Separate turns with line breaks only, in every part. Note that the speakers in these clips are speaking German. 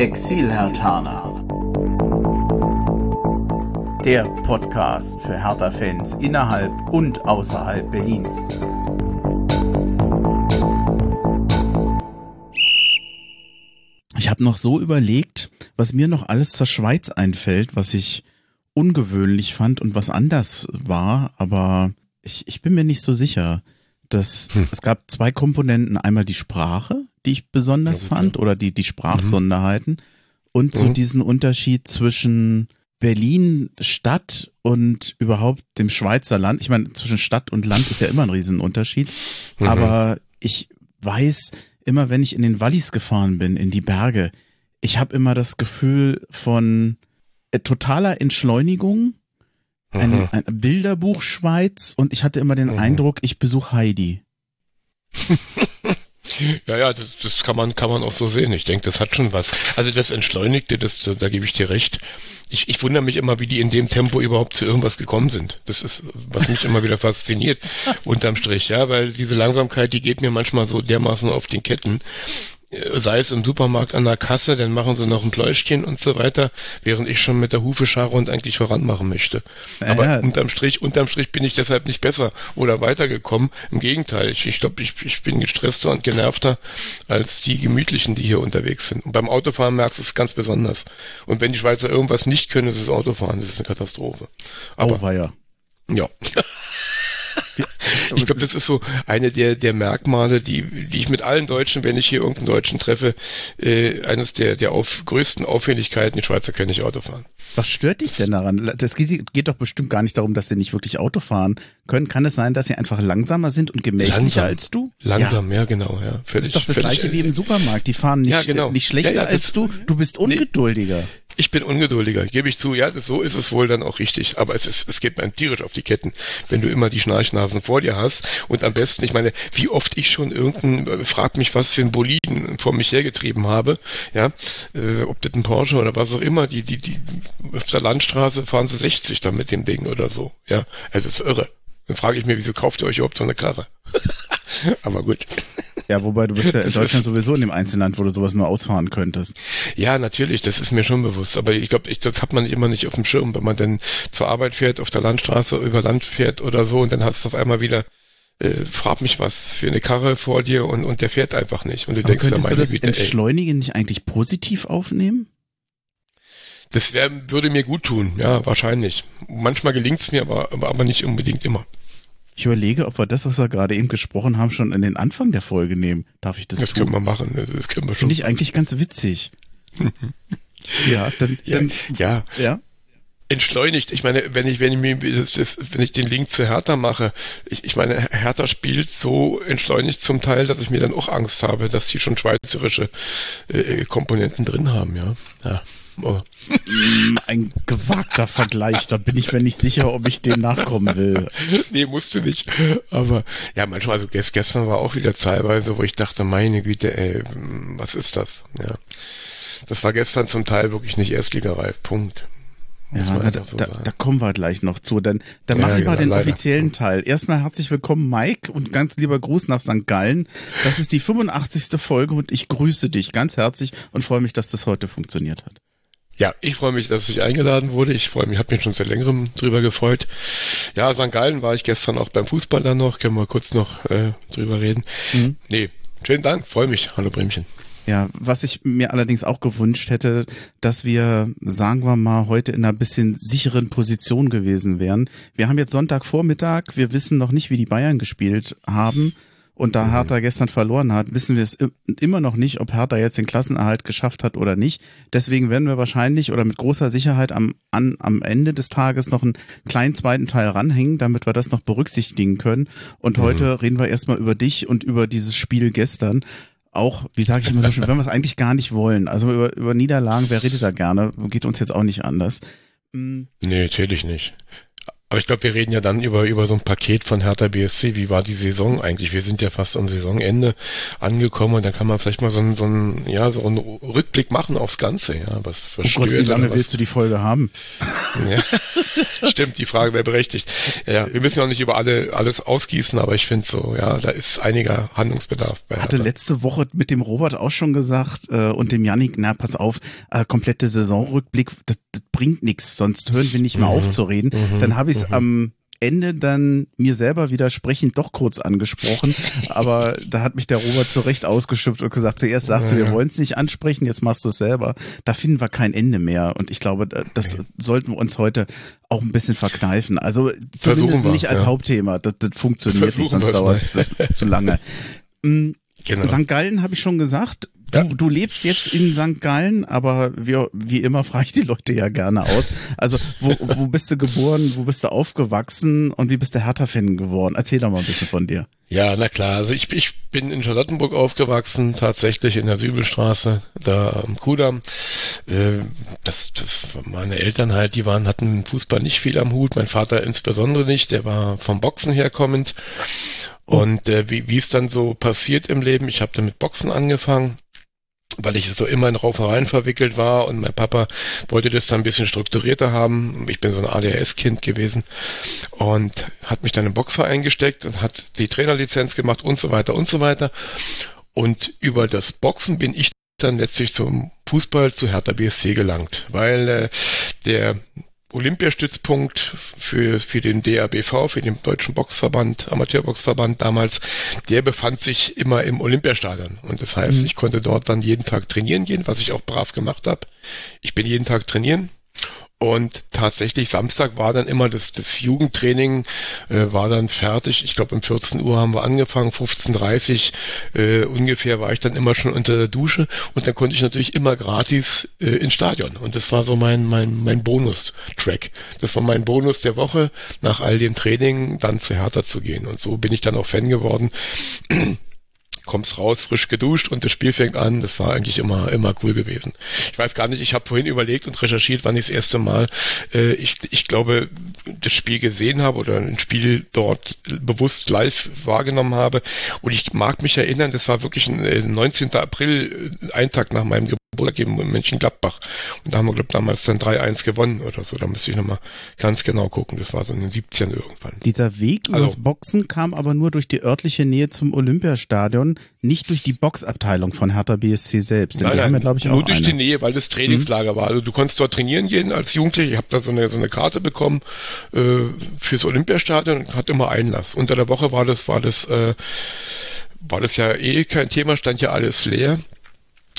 Exil-Hertaner. Der Podcast für Hertha-Fans innerhalb und außerhalb Berlins. Ich habe noch so überlegt, was mir noch alles zur Schweiz einfällt, was ich ungewöhnlich fand und was anders war, aber ich, ich bin mir nicht so sicher. dass hm. Es gab zwei Komponenten, einmal die Sprache, die ich besonders ja, fand, oder die, die Sprachsonderheiten, mhm. und so mhm. diesen Unterschied zwischen Berlin Stadt und überhaupt dem Schweizer Land. Ich meine, zwischen Stadt und Land ist ja immer ein Riesenunterschied, mhm. aber ich weiß, immer wenn ich in den Wallis gefahren bin, in die Berge, ich habe immer das Gefühl von äh, totaler Entschleunigung, ein, mhm. ein Bilderbuch Schweiz und ich hatte immer den mhm. Eindruck, ich besuche Heidi.
Ja, ja, das, das kann man kann man auch so sehen. Ich denke, das hat schon was. Also das Entschleunigte, das, da, da gebe ich dir recht. Ich, ich wundere mich immer, wie die in dem Tempo überhaupt zu irgendwas gekommen sind. Das ist, was mich immer wieder fasziniert, unterm Strich, ja, weil diese Langsamkeit, die geht mir manchmal so dermaßen auf den Ketten sei es im Supermarkt an der Kasse, dann machen sie noch ein Pläuschchen und so weiter, während ich schon mit der Hufe scharre und eigentlich voranmachen möchte. Ja, Aber unterm Strich, unterm Strich bin ich deshalb nicht besser oder weitergekommen. Im Gegenteil, ich, ich glaube, ich, ich bin gestresster und genervter als die Gemütlichen, die hier unterwegs sind. Und beim Autofahren merkst du es ganz besonders. Und wenn die Schweizer irgendwas nicht können, ist es Autofahren, das ist eine Katastrophe. Aber, oh, war ja. Ja. ich glaube, das ist so eine der, der Merkmale, die, die ich mit allen Deutschen, wenn ich hier irgendeinen Deutschen treffe, äh, eines der, der auf, größten Auffälligkeiten, die Schweizer können nicht Auto fahren.
Was stört dich denn daran? Das geht, geht doch bestimmt gar nicht darum, dass sie nicht wirklich Auto fahren können. Kann es sein, dass sie einfach langsamer sind und gemächlicher Langsam. als du?
Langsam, ja, ja genau. Ja.
Völlig, das ist doch das gleiche wie im Supermarkt. Die fahren nicht, ja, genau. nicht schlechter ja, als du. Du bist ungeduldiger. Nee.
Ich bin ungeduldiger, gebe ich zu. Ja, das, so ist es wohl dann auch richtig. Aber es, ist, es geht mir tierisch auf die Ketten, wenn du immer die Schnarchnasen vor dir hast. Und am besten, ich meine, wie oft ich schon irgendein, äh, frag mich, was für ein Boliden vor mich hergetrieben habe. Ja, äh, ob das ein Porsche oder was auch immer. Die, die, die, auf der Landstraße fahren sie 60 dann mit dem Ding oder so. Ja, es ist irre. Dann frage ich mir, wieso kauft ihr euch überhaupt so eine Karre? Aber gut.
Ja, wobei du bist ja in Deutschland sowieso in dem Einzelland, wo du sowas nur ausfahren könntest.
Ja, natürlich, das ist mir schon bewusst. Aber ich glaube, ich, das hat man immer nicht auf dem Schirm, wenn man dann zur Arbeit fährt, auf der Landstraße über Land fährt oder so und dann hast du auf einmal wieder äh, frag mich was für eine Karre vor dir und, und der fährt einfach nicht. Und du
Aber denkst, könntest ja, meine du das Güte, Entschleunigen ey. nicht eigentlich positiv aufnehmen?
Das wär, würde mir gut tun, ja, wahrscheinlich. Manchmal gelingt es mir, aber, aber, aber nicht unbedingt immer.
Ich überlege, ob wir das, was wir gerade eben gesprochen haben, schon an den Anfang der Folge nehmen. Darf ich das,
das tun? Das können wir machen. Das können wir
Finde ich eigentlich ganz witzig. ja, dann, dann
ja. ja. Entschleunigt. Ich meine, wenn ich, wenn ich mir das, das, wenn ich den Link zu Hertha mache, ich, ich meine, Hertha spielt so entschleunigt zum Teil, dass ich mir dann auch Angst habe, dass sie schon schweizerische äh, Komponenten drin haben, ja. Ja.
Ein gewagter Vergleich, da bin ich mir nicht sicher, ob ich dem nachkommen will.
Nee, musst du nicht. Aber ja, manchmal, also gestern war auch wieder teilweise, wo ich dachte, meine Güte, ey, was ist das? Ja. Das war gestern zum Teil wirklich nicht erstligareif. Punkt.
Ja, da, so da, da, kommen wir gleich noch zu. Dann, dann ja, mache ich mal genau, den leider. offiziellen Teil. Erstmal herzlich willkommen, Mike, und ganz lieber Gruß nach St. Gallen. Das ist die 85. Folge und ich grüße dich ganz herzlich und freue mich, dass das heute funktioniert hat.
Ja, ich freue mich, dass ich eingeladen wurde. Ich freue mich, habe mich schon seit längerem drüber gefreut. Ja, St. Gallen war ich gestern auch beim Fußball dann noch. Können wir kurz noch äh, drüber reden. Mhm. Nee, schönen Dank, freue mich. Hallo Bremchen.
Ja, was ich mir allerdings auch gewünscht hätte, dass wir, sagen wir mal, heute in einer bisschen sicheren Position gewesen wären. Wir haben jetzt Sonntagvormittag, wir wissen noch nicht, wie die Bayern gespielt haben. Und da mhm. Hertha gestern verloren hat, wissen wir es immer noch nicht, ob Hertha jetzt den Klassenerhalt geschafft hat oder nicht. Deswegen werden wir wahrscheinlich oder mit großer Sicherheit am, an, am Ende des Tages noch einen kleinen zweiten Teil ranhängen, damit wir das noch berücksichtigen können. Und mhm. heute reden wir erstmal über dich und über dieses Spiel gestern. Auch, wie sage ich immer so schön, wenn wir es eigentlich gar nicht wollen. Also über, über Niederlagen, wer redet da gerne? Geht uns jetzt auch nicht anders.
Mhm. Nee, natürlich nicht. Aber ich glaube, wir reden ja dann über, über so ein Paket von Hertha BSC. Wie war die Saison eigentlich? Wir sind ja fast am Saisonende angekommen und dann kann man vielleicht mal so einen, so einen, ja, so einen Rückblick machen aufs Ganze, ja, was
verstört. Oh Gott, wie lange willst du die Folge haben?
Ja. Stimmt, die Frage wäre berechtigt. Ja, wir müssen ja auch nicht über alle, alles ausgießen, aber ich finde so, ja, da ist einiger Handlungsbedarf
bei Hertha. Hatte letzte Woche mit dem Robert auch schon gesagt, äh, und dem Yannick, na, pass auf, äh, komplette Saisonrückblick, das, das bringt nichts, sonst hören wir nicht mehr mhm. auf zu reden. Mhm. Dann habe ich es mhm. am Ende dann mir selber widersprechend doch kurz angesprochen, aber da hat mich der Robert zu Recht ausgeschimpft und gesagt, zuerst sagst du, wir wollen es nicht ansprechen, jetzt machst du es selber. Da finden wir kein Ende mehr und ich glaube, das okay. sollten wir uns heute auch ein bisschen verkneifen. Also zumindest wir, nicht als ja. Hauptthema, das, das funktioniert Versuchen nicht, sonst dauert es zu lange. Mm, genau. St. Gallen habe ich schon gesagt, Du, du lebst jetzt in St. Gallen, aber wie, wie immer frage ich die Leute ja gerne aus. Also, wo, wo bist du geboren, wo bist du aufgewachsen und wie bist du Hertha-Fan geworden? Erzähl doch mal ein bisschen von dir.
Ja, na klar. Also ich, ich bin in Charlottenburg aufgewachsen, tatsächlich in der Sübelstraße, da am Kudamm. Äh, das, das meine Eltern halt, die waren, hatten Fußball nicht viel am Hut, mein Vater insbesondere nicht, der war vom Boxen herkommend. Oh. Und äh, wie, wie es dann so passiert im Leben, ich habe dann mit Boxen angefangen weil ich so immer in Raufereien verwickelt war und mein Papa wollte das dann ein bisschen strukturierter haben. Ich bin so ein ADHS-Kind gewesen und hat mich dann im Boxverein gesteckt und hat die Trainerlizenz gemacht und so weiter und so weiter. Und über das Boxen bin ich dann letztlich zum Fußball zu Hertha BSC gelangt, weil äh, der Olympiastützpunkt für, für den DABV, für den Deutschen Boxverband, Amateurboxverband damals, der befand sich immer im Olympiastadion. Und das heißt, mhm. ich konnte dort dann jeden Tag trainieren gehen, was ich auch brav gemacht habe. Ich bin jeden Tag trainieren und tatsächlich Samstag war dann immer das, das Jugendtraining, äh, war dann fertig. Ich glaube um 14 Uhr haben wir angefangen, 15.30 äh, ungefähr war ich dann immer schon unter der Dusche und dann konnte ich natürlich immer gratis äh, ins Stadion. Und das war so mein, mein, mein Bonus-Track. Das war mein Bonus der Woche, nach all dem Training dann zu Hertha zu gehen. Und so bin ich dann auch Fan geworden kommst raus, frisch geduscht und das Spiel fängt an. Das war eigentlich immer, immer cool gewesen. Ich weiß gar nicht, ich habe vorhin überlegt und recherchiert, wann ich das erste Mal, äh, ich, ich glaube, das Spiel gesehen habe oder ein Spiel dort bewusst live wahrgenommen habe. Und ich mag mich erinnern, das war wirklich ein 19. Äh, April, äh, ein Tag nach meinem Geburtstag geben in Mönchengladbach. Und da haben wir, glaube damals dann 3-1 gewonnen oder so. Da müsste ich nochmal ganz genau gucken. Das war so in den 17 irgendwann.
Dieser Weg also, übers Boxen kam aber nur durch die örtliche Nähe zum Olympiastadion, nicht durch die Boxabteilung von Hertha BSC selbst.
Nein, nein, ja, ich, nur durch eine. die Nähe, weil das Trainingslager mhm. war. Also du konntest dort trainieren gehen als Jugendlicher. Ich habe da so eine, so eine Karte bekommen äh, fürs Olympiastadion und hat immer Einlass. Unter der Woche war das, war das, äh, war das ja eh kein Thema, stand ja alles leer.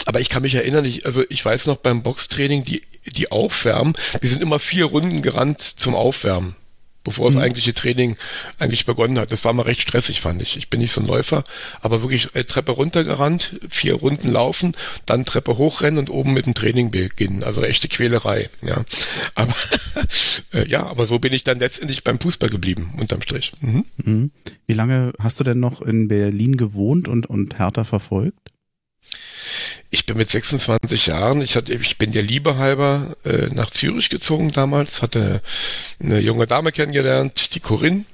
Aber ich kann mich erinnern, ich, also ich weiß noch beim Boxtraining, die, die Aufwärmen, wir sind immer vier Runden gerannt zum Aufwärmen, bevor mhm. das eigentliche Training eigentlich begonnen hat. Das war mal recht stressig, fand ich. Ich bin nicht so ein Läufer, aber wirklich äh, Treppe runtergerannt, vier Runden laufen, dann Treppe hochrennen und oben mit dem Training beginnen. Also echte Quälerei, ja. Aber äh, ja, aber so bin ich dann letztendlich beim Fußball geblieben, unterm Strich. Mhm.
Mhm. Wie lange hast du denn noch in Berlin gewohnt und, und Hertha verfolgt?
Ich bin mit 26 Jahren, ich, hatte, ich bin der Liebe halber äh, nach Zürich gezogen damals, hatte eine junge Dame kennengelernt, die Corinne.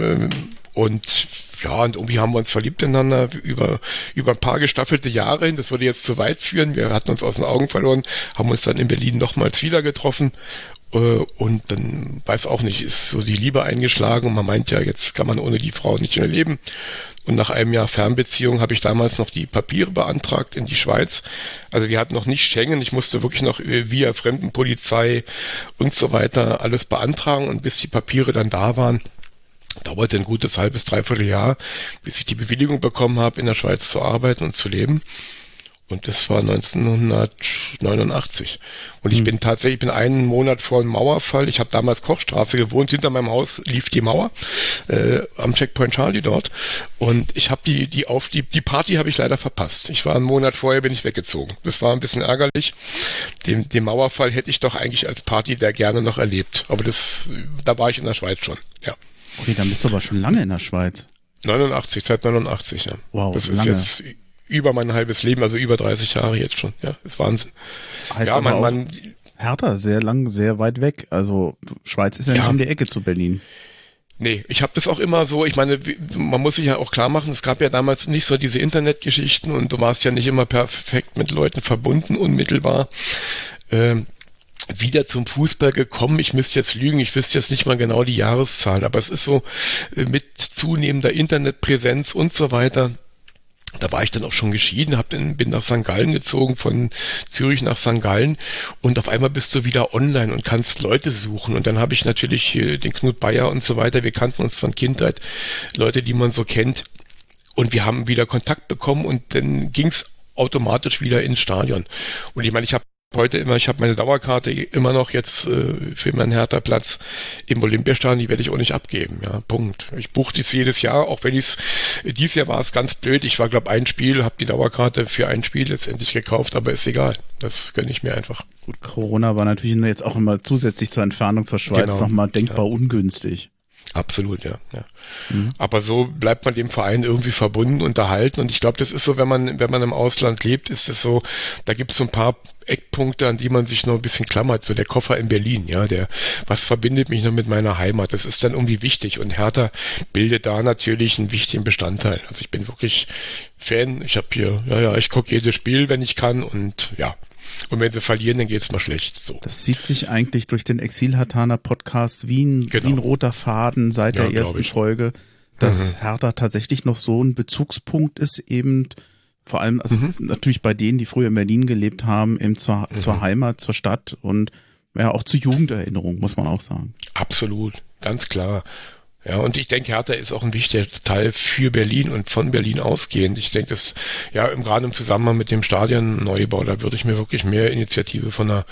Äh, und ja, und irgendwie haben wir uns verliebt ineinander über, über ein paar gestaffelte Jahre hin. Das würde jetzt zu weit führen. Wir hatten uns aus den Augen verloren, haben uns dann in Berlin nochmals wieder getroffen. Äh, und dann weiß auch nicht, ist so die Liebe eingeschlagen und man meint ja, jetzt kann man ohne die Frau nicht mehr leben. Und nach einem Jahr Fernbeziehung habe ich damals noch die Papiere beantragt in die Schweiz. Also wir hatten noch nicht Schengen. Ich musste wirklich noch via Fremdenpolizei und so weiter alles beantragen. Und bis die Papiere dann da waren, dauerte ein gutes halbes, dreiviertel Jahr, bis ich die Bewilligung bekommen habe, in der Schweiz zu arbeiten und zu leben. Und das war 1989. Und ich mhm. bin tatsächlich, ich bin einen Monat vor dem Mauerfall. Ich habe damals Kochstraße gewohnt. Hinter meinem Haus lief die Mauer äh, am Checkpoint Charlie dort. Und ich habe die die auf die die Party habe ich leider verpasst. Ich war einen Monat vorher bin ich weggezogen. Das war ein bisschen ärgerlich. Den, den Mauerfall hätte ich doch eigentlich als Party der gerne noch erlebt. Aber das da war ich in der Schweiz schon. Ja.
Okay, dann bist du aber schon lange in der Schweiz.
89, seit 89, ja. Wow, das ist lange. jetzt über mein halbes Leben, also über 30 Jahre jetzt schon. Ja, ist Wahnsinn.
Heißt ja, man, man Hertha sehr lang, sehr weit weg. Also Schweiz ist ja, ja. nicht in der Ecke zu Berlin.
Nee, ich habe das auch immer so, ich meine, man muss sich ja auch klar machen, es gab ja damals nicht so diese Internetgeschichten und du warst ja nicht immer perfekt mit Leuten verbunden, unmittelbar. Ähm, wieder zum Fußball gekommen. Ich müsste jetzt lügen, ich wüsste jetzt nicht mal genau die Jahreszahlen, aber es ist so äh, mit zunehmender Internetpräsenz und so weiter da war ich dann auch schon geschieden, hab, bin nach St. Gallen gezogen, von Zürich nach St. Gallen und auf einmal bist du wieder online und kannst Leute suchen. Und dann habe ich natürlich den Knut Bayer und so weiter, wir kannten uns von Kindheit, Leute, die man so kennt. Und wir haben wieder Kontakt bekommen und dann ging's automatisch wieder ins Stadion. Und ich meine, ich habe heute immer, ich habe meine Dauerkarte immer noch jetzt äh, für meinen Hertha-Platz im Olympiastadion, die werde ich auch nicht abgeben. Ja, Punkt. Ich buche dies jedes Jahr, auch wenn ich es, dieses Jahr war es ganz blöd. Ich war, glaube ein Spiel, habe die Dauerkarte für ein Spiel letztendlich gekauft, aber ist egal. Das gönne ich mir einfach.
Gut, Corona war natürlich jetzt auch immer zusätzlich zur Entfernung zur Schweiz genau. nochmal denkbar ja. ungünstig.
Absolut, ja. ja. Mhm. Aber so bleibt man dem Verein irgendwie verbunden, unterhalten. Und ich glaube, das ist so, wenn man, wenn man im Ausland lebt, ist es so, da gibt es so ein paar Eckpunkte, an die man sich noch ein bisschen klammert. So der Koffer in Berlin, ja, der, was verbindet mich noch mit meiner Heimat? Das ist dann irgendwie wichtig. Und Hertha bildet da natürlich einen wichtigen Bestandteil. Also ich bin wirklich Fan. Ich habe hier, ja, ja, ich gucke jedes Spiel, wenn ich kann. Und ja, und wenn sie verlieren, dann geht's mal schlecht. So.
Das zieht sich eigentlich durch den Exil-Hatana Podcast wie ein, genau. wie ein roter Faden seit ja, der ersten Folge, dass mhm. Hertha tatsächlich noch so ein Bezugspunkt ist, eben vor allem also mhm. natürlich bei denen, die früher in Berlin gelebt haben, eben zur, mhm. zur Heimat, zur Stadt und ja auch zur Jugenderinnerung, muss man auch sagen.
Absolut, ganz klar. Ja, und ich denke, Hertha ist auch ein wichtiger Teil für Berlin und von Berlin ausgehend. Ich denke, das, ja, im, gerade im Zusammenhang mit dem Stadionneubau, da würde ich mir wirklich mehr Initiative von der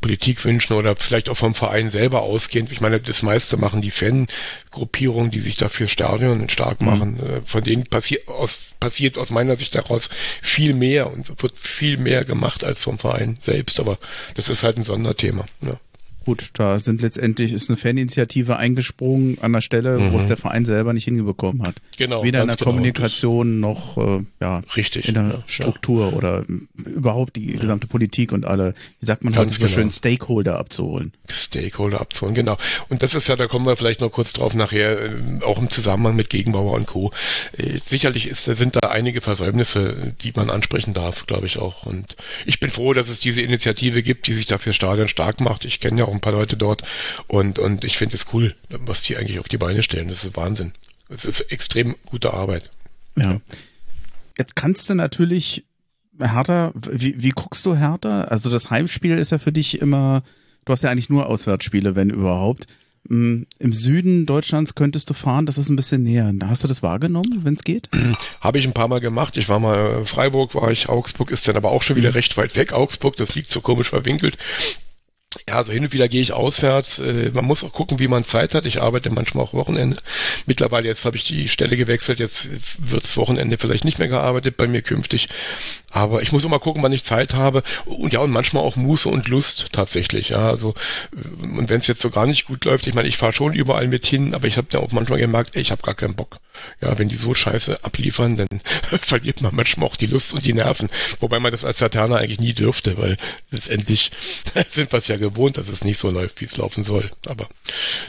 Politik wünschen oder vielleicht auch vom Verein selber ausgehend. Ich meine, das meiste machen die Fangruppierungen, die sich dafür Stadion stark mhm. machen. Mhm. Von denen passiert aus, passiert aus meiner Sicht daraus viel mehr und wird viel mehr gemacht als vom Verein selbst. Aber das ist halt ein Sonderthema. Ja.
Gut, da sind letztendlich ist eine Faninitiative eingesprungen an der Stelle, mhm. wo es der Verein selber nicht hingebekommen hat. Genau. Weder in der genau. Kommunikation noch äh, ja,
Richtig,
in der ja, Struktur ja. oder überhaupt die gesamte Politik und alle, wie sagt man heute so genau. schön, Stakeholder abzuholen.
Stakeholder abzuholen, genau. Und das ist ja, da kommen wir vielleicht noch kurz drauf nachher, äh, auch im Zusammenhang mit Gegenbauer und Co. Äh, sicherlich ist, sind da einige Versäumnisse, die man ansprechen darf, glaube ich auch. Und ich bin froh, dass es diese Initiative gibt, die sich dafür Stadion stark macht. Ich kenne ja auch ein paar Leute dort und, und ich finde es cool, was die eigentlich auf die Beine stellen. Das ist Wahnsinn. Es ist extrem gute Arbeit.
Ja. Jetzt kannst du natürlich Hertha, wie, wie guckst du Hertha? Also das Heimspiel ist ja für dich immer, du hast ja eigentlich nur Auswärtsspiele, wenn überhaupt. Mm, Im Süden Deutschlands könntest du fahren, das ist ein bisschen näher. Hast du das wahrgenommen, wenn es geht?
Habe ich ein paar Mal gemacht. Ich war mal Freiburg, war ich, Augsburg ist dann aber auch schon wieder mhm. recht weit weg. Augsburg, das liegt so komisch verwinkelt. Ja, also hin und wieder gehe ich auswärts. Äh, man muss auch gucken, wie man Zeit hat. Ich arbeite manchmal auch Wochenende. Mittlerweile, jetzt habe ich die Stelle gewechselt. Jetzt wirds Wochenende vielleicht nicht mehr gearbeitet bei mir künftig. Aber ich muss mal gucken, wann ich Zeit habe. Und ja, und manchmal auch Muße und Lust tatsächlich. Ja, also, äh, und wenn es jetzt so gar nicht gut läuft, ich meine, ich fahre schon überall mit hin, aber ich habe ja auch manchmal gemerkt, ey, ich habe gar keinen Bock. Ja, wenn die so scheiße abliefern, dann verliert man manchmal auch die Lust und die Nerven. Wobei man das als Laterner eigentlich nie dürfte, weil letztendlich sind wir es ja gewohnt, dass es nicht so läuft, wie es laufen soll. Aber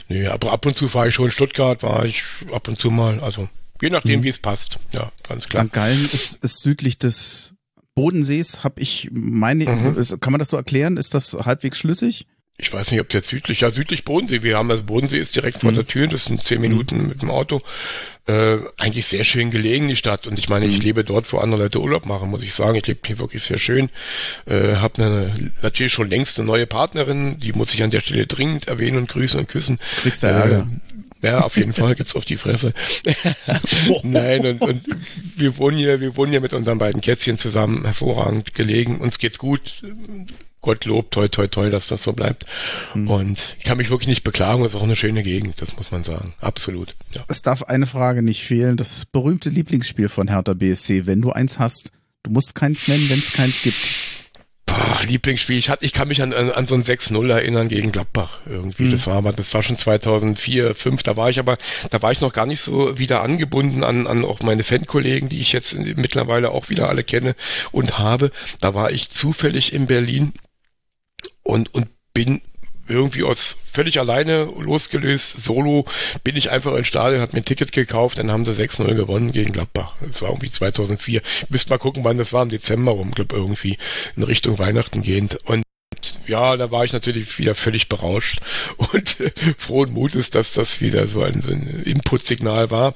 nö, aber ab und zu fahre ich schon in Stuttgart, war ich ab und zu mal, also je nachdem, mhm. wie es passt. Ja, ganz klar.
St. Gallen ist, ist südlich des Bodensees, habe ich meine, mhm. kann man das so erklären? Ist das halbwegs schlüssig?
Ich weiß nicht, ob der südlich, ja südlich Bodensee, wir haben also Bodensee ist direkt vor mhm. der Tür, das sind zehn Minuten mhm. mit dem Auto. Äh, eigentlich sehr schön gelegen, die Stadt. Und ich meine, ich mhm. lebe dort, wo andere Leute Urlaub machen, muss ich sagen. Ich lebe hier wirklich sehr schön. Äh, habe eine, natürlich schon längst eine neue Partnerin, die muss ich an der Stelle dringend erwähnen und grüßen und küssen.
Kriegst du Ärger.
Äh, ja, auf jeden Fall gibt's auf die Fresse. Nein, und, und wir wohnen hier, wir wohnen hier mit unseren beiden Kätzchen zusammen, hervorragend gelegen. Uns geht's gut. Gottlob, toi, toi, toi, dass das so bleibt. Mhm. Und ich kann mich wirklich nicht beklagen, es ist auch eine schöne Gegend, das muss man sagen. Absolut.
Ja. Es darf eine Frage nicht fehlen, das berühmte Lieblingsspiel von Hertha BSC, wenn du eins hast. Du musst keins nennen, wenn es keins gibt.
Boah, Lieblingsspiel. Ich, hatte, ich kann mich an, an, an so ein 6-0 erinnern gegen Gladbach irgendwie. Mhm. Das war aber, das war schon 2004, 2005. Da war ich aber, da war ich noch gar nicht so wieder angebunden an, an auch meine Fankollegen, die ich jetzt mittlerweile auch wieder alle kenne und habe. Da war ich zufällig in Berlin und, und bin irgendwie aus völlig alleine losgelöst, solo, bin ich einfach ins Stadion, hat mir ein Ticket gekauft, dann haben sie 6-0 gewonnen gegen Gladbach. Das war irgendwie 2004. Müsst mal gucken, wann das war, im Dezember rum, glaube irgendwie in Richtung Weihnachten gehend. Und ja, da war ich natürlich wieder völlig berauscht und äh, frohen Mutes, dass das wieder so ein, so ein Inputsignal war.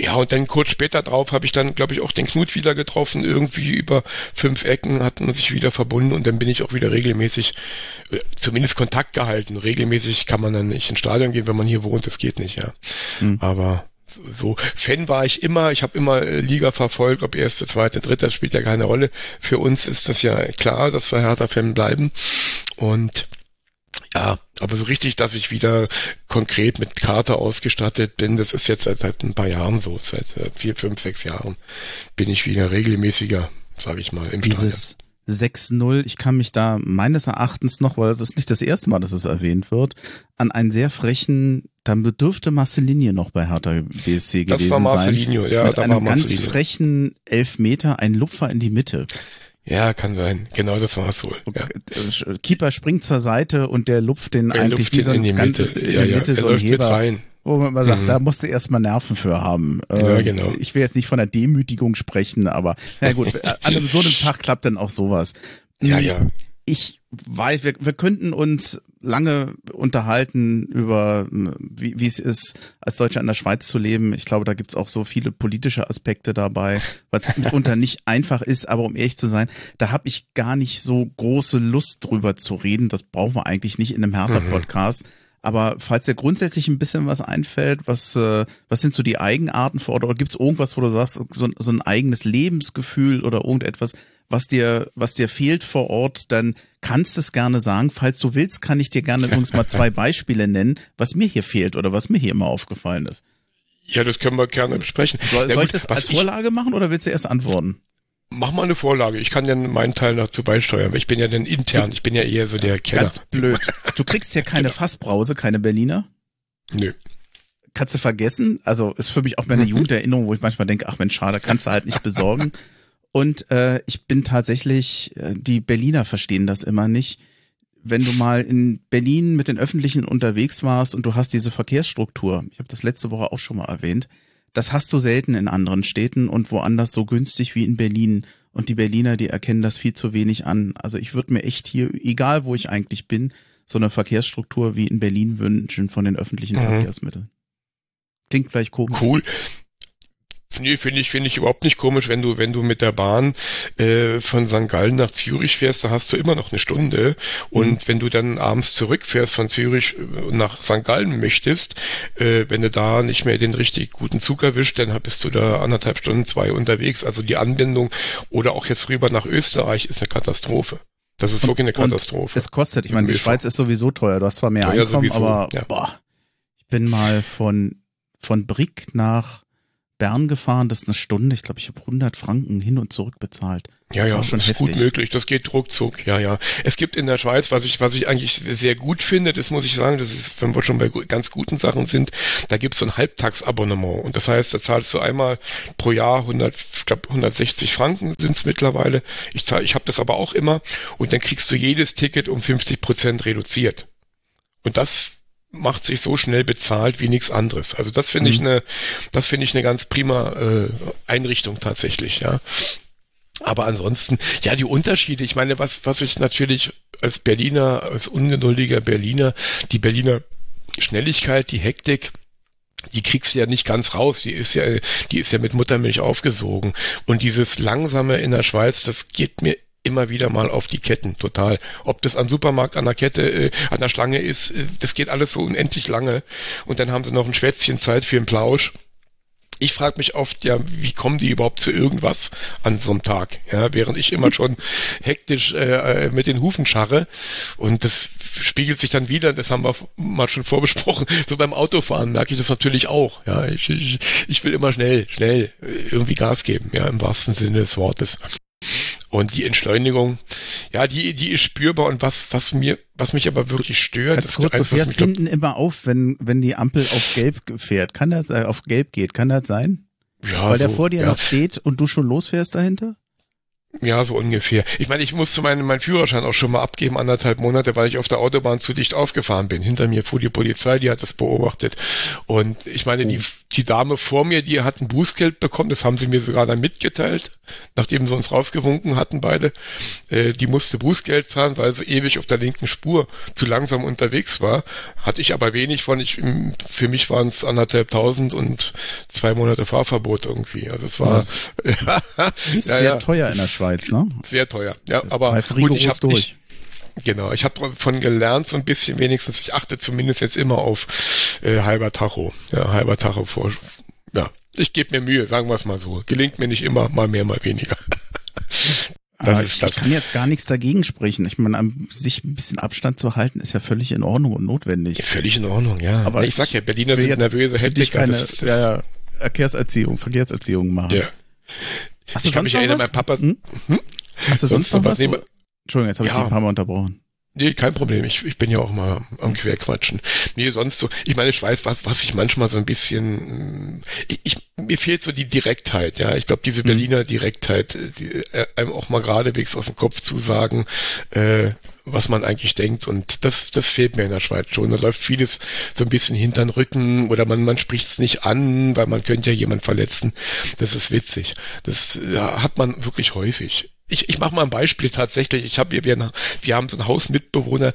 Ja, und dann kurz später drauf habe ich dann, glaube ich, auch den Knut wieder getroffen. Irgendwie über fünf Ecken hat man sich wieder verbunden und dann bin ich auch wieder regelmäßig, äh, zumindest Kontakt gehalten. Regelmäßig kann man dann nicht ins Stadion gehen, wenn man hier wohnt. Das geht nicht, ja. Mhm. Aber so Fan war ich immer, ich habe immer äh, Liga verfolgt, ob erste, zweite, dritte, das spielt ja keine Rolle. Für uns ist das ja klar, dass wir Hertha-Fan bleiben. Und ja, aber so richtig, dass ich wieder konkret mit Karte ausgestattet bin, das ist jetzt seit, seit ein paar Jahren so, seit, vier, fünf, sechs Jahren bin ich wieder regelmäßiger, sage ich mal,
im Dieses 6-0, ich kann mich da meines Erachtens noch, weil das ist nicht das erste Mal, dass es erwähnt wird, an einen sehr frechen, dann bedürfte Marcelinho noch bei Hertha BSC gewesen sein. Das war Marcelinho, ja, mit da einem war Marcelinho. ganz frechen Elfmeter, ein Lupfer in die Mitte.
Ja, kann sein. Genau das war es wohl. Ja.
Keeper springt zur Seite und der lupft den er eigentlich wie so
in die Mitte, in ja, Mitte
ja. so ein Heber. Rein. Wo man mal sagt, mhm. da musst du erstmal Nerven für haben.
Ja, ähm, genau.
Ich will jetzt nicht von der Demütigung sprechen, aber na gut, an einem so einem Tag klappt dann auch sowas.
Ja, ja.
Ich weiß, wir, wir könnten uns lange unterhalten über, wie, wie es ist, als Deutscher in der Schweiz zu leben. Ich glaube, da gibt's auch so viele politische Aspekte dabei, was mitunter nicht einfach ist, aber um ehrlich zu sein, da habe ich gar nicht so große Lust drüber zu reden. Das brauchen wir eigentlich nicht in einem Hertha-Podcast. Mhm. Aber falls dir grundsätzlich ein bisschen was einfällt, was, äh, was sind so die Eigenarten vor Ort? Oder gibt's irgendwas, wo du sagst, so, so ein eigenes Lebensgefühl oder irgendetwas, was dir, was dir fehlt vor Ort, dann kannst du es gerne sagen. Falls du willst, kann ich dir gerne übrigens mal zwei Beispiele nennen, was mir hier fehlt oder was mir hier immer aufgefallen ist.
Ja, das können wir gerne besprechen.
Soll, soll ich das als Vorlage machen oder willst du erst antworten?
Mach mal eine Vorlage. Ich kann ja meinen Teil dazu beisteuern. Ich bin ja dann intern. Ich bin ja eher so der Keller.
Ganz blöd. Du kriegst ja keine genau. Fassbrause, keine Berliner?
Nö.
Kannst du vergessen. Also ist für mich auch meine Jugenderinnerung, wo ich manchmal denke, ach Mensch, schade, kannst du halt nicht besorgen. Und äh, ich bin tatsächlich, äh, die Berliner verstehen das immer nicht. Wenn du mal in Berlin mit den Öffentlichen unterwegs warst und du hast diese Verkehrsstruktur, ich habe das letzte Woche auch schon mal erwähnt, das hast du selten in anderen Städten und woanders so günstig wie in Berlin. Und die Berliner, die erkennen das viel zu wenig an. Also ich würde mir echt hier, egal wo ich eigentlich bin, so eine Verkehrsstruktur wie in Berlin wünschen von den öffentlichen mhm. Verkehrsmitteln. Klingt vielleicht komisch.
Cool. Nee, finde ich, finde ich überhaupt nicht komisch, wenn du, wenn du mit der Bahn äh, von St. Gallen nach Zürich fährst, da hast du immer noch eine Stunde. Und mhm. wenn du dann abends zurückfährst von Zürich äh, nach St. Gallen möchtest, äh, wenn du da nicht mehr den richtig guten Zug erwischt, dann bist du da anderthalb Stunden, zwei unterwegs. Also die Anbindung oder auch jetzt rüber nach Österreich ist eine Katastrophe. Das ist wirklich eine Katastrophe.
es kostet, ich meine, die Schweiz ist sowieso teuer. Du hast zwar mehr teuer Einkommen, sowieso, aber ja. boah, ich bin mal von, von Brick nach Bern gefahren, das ist eine Stunde. Ich glaube, ich habe 100 Franken hin und zurück bezahlt.
Das ja, ja, schon das ist heftig. gut möglich. Das geht ruckzuck. Ja, ja. Es gibt in der Schweiz, was ich, was ich eigentlich sehr gut finde, das muss ich sagen, das ist, wenn wir schon bei ganz guten Sachen sind, da gibt es so ein Halbtagsabonnement. Und das heißt, da zahlst du einmal pro Jahr 100, ich glaube 160 Franken sind es mittlerweile. Ich zahle, ich habe das aber auch immer. Und dann kriegst du jedes Ticket um 50 Prozent reduziert. Und das macht sich so schnell bezahlt wie nichts anderes. Also das finde mhm. ich eine, das finde ich eine ganz prima äh, Einrichtung tatsächlich, ja. Aber ansonsten, ja, die Unterschiede, ich meine, was, was ich natürlich als Berliner, als ungeduldiger Berliner, die Berliner Schnelligkeit, die Hektik, die kriegst du ja nicht ganz raus. Die ist ja, die ist ja mit Muttermilch aufgesogen. Und dieses Langsame in der Schweiz, das geht mir immer wieder mal auf die Ketten, total. Ob das am Supermarkt an der Kette, äh, an der Schlange ist, äh, das geht alles so unendlich lange. Und dann haben sie noch ein Schwätzchen Zeit für einen Plausch. Ich frage mich oft, ja, wie kommen die überhaupt zu irgendwas an so einem Tag? Ja, während ich immer schon hektisch äh, äh mit den Hufen scharre. Und das spiegelt sich dann wieder, das haben wir mal schon vorbesprochen, so beim Autofahren merke ich das natürlich auch. Ja, ich, ich, ich will immer schnell, schnell äh, irgendwie Gas geben, ja, im wahrsten Sinne des Wortes. Und die Entschleunigung, ja, die, die ist spürbar und was, was mir, was mich aber wirklich stört,
Ganz kurz, eins, du fährst hinten immer auf, wenn, wenn die Ampel auf gelb fährt. Kann das, äh, auf gelb geht, kann das sein? Ja, Weil so, der vor dir ja. noch steht und du schon losfährst dahinter?
Ja, so ungefähr. Ich meine, ich musste meinen, meinen Führerschein auch schon mal abgeben, anderthalb Monate, weil ich auf der Autobahn zu dicht aufgefahren bin. Hinter mir fuhr die Polizei, die hat das beobachtet. Und ich meine, oh. die, die Dame vor mir, die hat ein Bußgeld bekommen, das haben sie mir sogar dann mitgeteilt, nachdem sie uns rausgewunken hatten beide. Äh, die musste Bußgeld zahlen, weil sie ewig auf der linken Spur zu langsam unterwegs war. Hatte ich aber wenig von. Ich, für mich waren es anderthalb tausend und zwei Monate Fahrverbot irgendwie. Also es war
ja, sehr ja. teuer in der Schweiz. Schweiz, ne?
Sehr teuer, ja. Aber gut, ich habe durch. Ich, genau, ich habe davon gelernt, so ein bisschen wenigstens. Ich achte zumindest jetzt immer auf äh, halber Tacho. Ja, halber Tacho vor. Ja, ich gebe mir Mühe, sagen wir es mal so. Gelingt mir nicht immer, mal mehr, mal weniger.
Aber ich, ich, kann jetzt gar nichts dagegen sprechen. Ich meine, sich ein bisschen Abstand zu halten, ist ja völlig in Ordnung und notwendig. Ja,
völlig in Ordnung, ja. Aber ich, ich sag ja, Berliner sind nervöse
Hektiker. keine das, das, ja, ja, Verkehrserziehung, Verkehrserziehung machen. Ja.
Hast ich kann mich erinnern, mein Papa. Hm?
Hm? Hast du sonst, sonst noch was? Nee, Entschuldigung, jetzt habe ich ja. dich ein paar Mal unterbrochen.
Nee, kein Problem. Ich, ich bin ja auch mal am Querquatschen. Nee, sonst so, ich meine, ich weiß, was, was ich manchmal so ein bisschen, ich, ich mir fehlt so die Direktheit, ja. Ich glaube, diese mhm. Berliner Direktheit, die, äh, einem auch mal geradewegs auf den Kopf zu sagen, äh, was man eigentlich denkt. Und das, das fehlt mir in der Schweiz schon. Da läuft vieles so ein bisschen hinter den Rücken oder man, man spricht es nicht an, weil man könnte ja jemand verletzen. Das ist witzig. Das ja, hat man wirklich häufig ich, ich mache mal ein Beispiel tatsächlich. Ich habe wir, wir haben so einen Hausmitbewohner,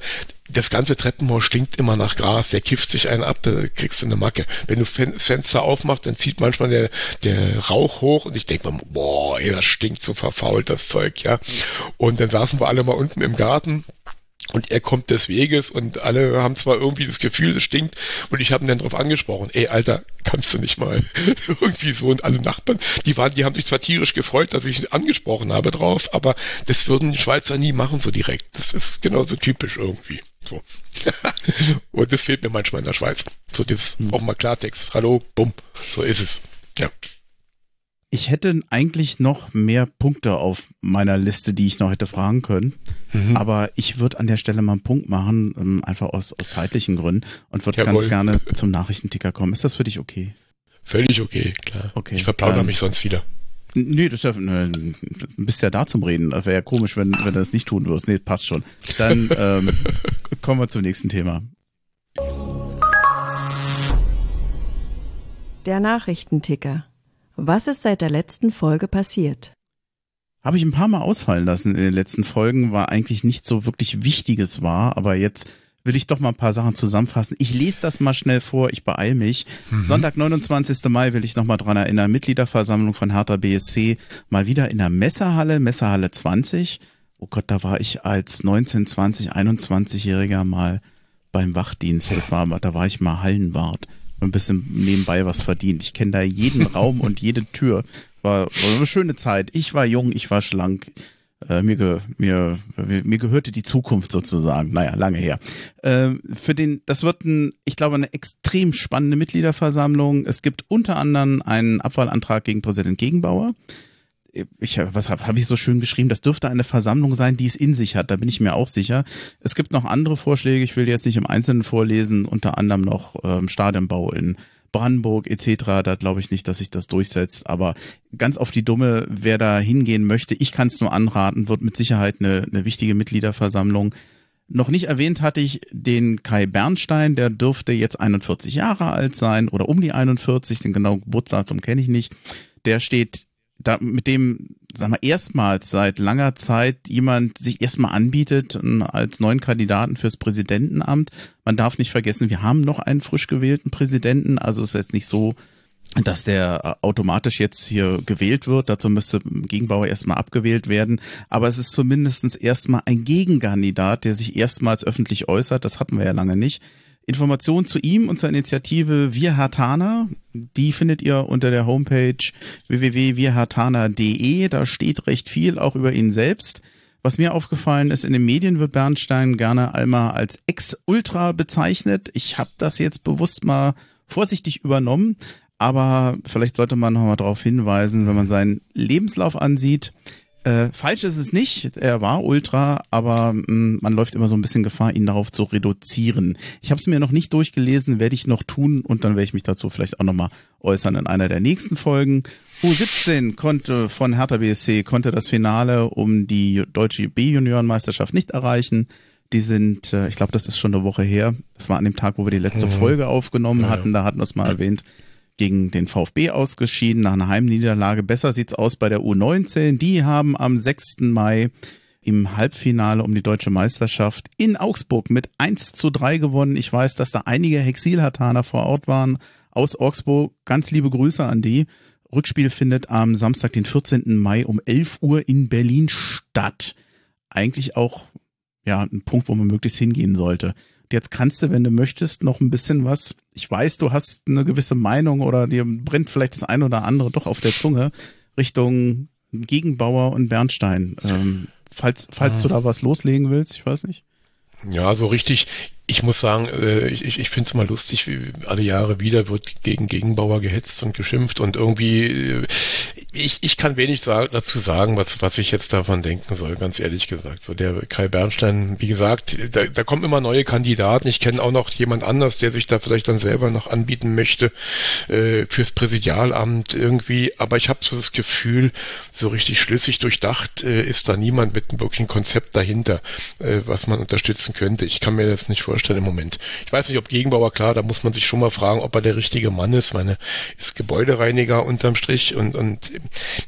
das ganze Treppenhaus stinkt immer nach Gras, der kifft sich einen ab, da kriegst du eine Macke. Wenn du Fenster aufmachst, dann zieht manchmal der, der Rauch hoch und ich denke mir, boah, ey, das stinkt so verfault, das Zeug, ja. Und dann saßen wir alle mal unten im Garten und er kommt des Weges und alle haben zwar irgendwie das Gefühl, es stinkt und ich habe ihn dann drauf angesprochen, ey Alter, kannst du nicht mal irgendwie so und alle Nachbarn, die waren, die haben sich zwar tierisch gefreut, dass ich angesprochen habe drauf, aber das würden die Schweizer nie machen so direkt. Das ist genauso typisch irgendwie. So. und das fehlt mir manchmal in der Schweiz. So das hm. auch mal Klartext. Hallo, bumm, so ist es. Ja.
Ich hätte eigentlich noch mehr Punkte auf meiner Liste, die ich noch hätte fragen können. Mhm. Aber ich würde an der Stelle mal einen Punkt machen, ähm, einfach aus, aus zeitlichen Gründen und würde ganz gerne zum Nachrichtenticker kommen. Ist das für dich okay?
Völlig okay, klar. Okay. Ich verplaudere ähm, mich sonst wieder.
Nee, das ist ja, bist ja da zum Reden. Das wäre ja komisch, wenn, wenn du das nicht tun würdest. Nee, passt schon. Dann ähm, kommen wir zum nächsten Thema.
Der Nachrichtenticker. Was ist seit der letzten Folge passiert?
Habe ich ein paar Mal ausfallen lassen in den letzten Folgen, war eigentlich nicht so wirklich Wichtiges war, aber jetzt will ich doch mal ein paar Sachen zusammenfassen. Ich lese das mal schnell vor, ich beeil mich. Mhm. Sonntag, 29. Mai will ich nochmal dran erinnern, Mitgliederversammlung von Hertha BSC, mal wieder in der Messerhalle, Messerhalle 20. Oh Gott, da war ich als 19, 20, 21-Jähriger mal beim Wachdienst. Das war, da war ich mal Hallenwart ein bisschen nebenbei was verdient. Ich kenne da jeden Raum und jede Tür. War, war eine schöne Zeit. Ich war jung, ich war schlank. Äh, mir, ge, mir, mir gehörte die Zukunft sozusagen. Naja, lange her. Äh, für den, das wird ein, ich glaube, eine extrem spannende Mitgliederversammlung. Es gibt unter anderem einen Abwahlantrag gegen Präsident Gegenbauer ich, was habe hab ich so schön geschrieben? Das dürfte eine Versammlung sein, die es in sich hat. Da bin ich mir auch sicher. Es gibt noch andere Vorschläge. Ich will jetzt nicht im Einzelnen vorlesen. Unter anderem noch ähm, Stadionbau in Brandenburg etc. Da glaube ich nicht, dass sich das durchsetzt. Aber ganz auf die Dumme, wer da hingehen möchte, ich kann es nur anraten, wird mit Sicherheit eine, eine wichtige Mitgliederversammlung. Noch nicht erwähnt hatte ich den Kai Bernstein, der dürfte jetzt 41 Jahre alt sein oder um die 41, den genauen Geburtsdatum kenne ich nicht. Der steht da, mit dem, sagen wir, erstmals seit langer Zeit jemand sich erstmal anbietet als neuen Kandidaten fürs Präsidentenamt. Man darf nicht vergessen, wir haben noch einen frisch gewählten Präsidenten, also es ist jetzt nicht so, dass der automatisch jetzt hier gewählt wird. Dazu müsste Gegenbauer erstmal abgewählt werden. Aber es ist zumindestens erstmal ein Gegenkandidat, der sich erstmals öffentlich äußert. Das hatten wir ja lange nicht. Informationen zu ihm und zur Initiative Wir Hartana, die findet ihr unter der Homepage www.wirhartana.de. Da steht recht viel auch über ihn selbst. Was mir aufgefallen ist, in den Medien wird Bernstein gerne einmal als Ex-Ultra bezeichnet. Ich habe das jetzt bewusst mal vorsichtig übernommen, aber vielleicht sollte man noch mal darauf hinweisen, wenn man seinen Lebenslauf ansieht, Äh, falsch ist es nicht, er war Ultra, aber mh, mm, man läuft immer so ein bisschen Gefahr, ihn darauf zu reduzieren. Ich habe es mir noch nicht durchgelesen, werde ich noch tun und dann werde ich mich dazu vielleicht auch nochmal äußern in einer der nächsten Folgen. U17 konnte von Hertha BSC konnte das Finale um die deutsche B-Juniorenmeisterschaft nicht erreichen. Die sind, äh, ich glaube, das ist schon eine Woche her. Das war an dem Tag, wo wir die letzte mhm. Folge aufgenommen ja, hatten. Da hatten wir es mal erwähnt gegen den VfB ausgeschieden nach einer Heimniederlage. Besser sieht's aus bei der U19. Die haben am 6. Mai im Halbfinale um die deutsche Meisterschaft in Augsburg mit 1 zu 3 gewonnen. Ich weiß, dass da einige Hexilhataner vor Ort waren aus Augsburg. Ganz liebe Grüße an die. Rückspiel findet am Samstag, den 14. Mai um 11 Uhr in Berlin statt. Eigentlich auch ja ein Punkt, wo man möglichst hingehen sollte. Jetzt kannst du, wenn du möchtest, noch ein bisschen was. Ich weiß, du hast eine gewisse Meinung oder dir brennt vielleicht das eine oder andere doch auf der Zunge Richtung Gegenbauer und Bernstein. Ähm, falls falls du da was loslegen willst, ich weiß nicht.
Ja, so richtig ich muss sagen, äh, ich, ich finde es mal lustig, wie alle Jahre wieder wird gegen Gegenbauer gehetzt und geschimpft und irgendwie, äh, ich, ich kann wenig sagen, dazu sagen, was, was ich jetzt davon denken soll, ganz ehrlich gesagt. So der Kai Bernstein, wie gesagt, da, da kommen immer neue Kandidaten. Ich kenne auch noch jemand anders, der sich da vielleicht dann selber noch anbieten möchte äh, fürs Präsidialamt irgendwie. Aber ich habe so das Gefühl, so richtig schlüssig durchdacht äh, ist da niemand mit einem wirklichen Konzept dahinter, äh, was man unterstützen könnte. Ich kann mir das nicht vorstellen vorstellen im Moment. Ich weiß nicht, ob Gegenbauer, klar, da muss man sich schon mal fragen, ob er der richtige Mann ist. Meine, ist Gebäudereiniger unterm Strich und, und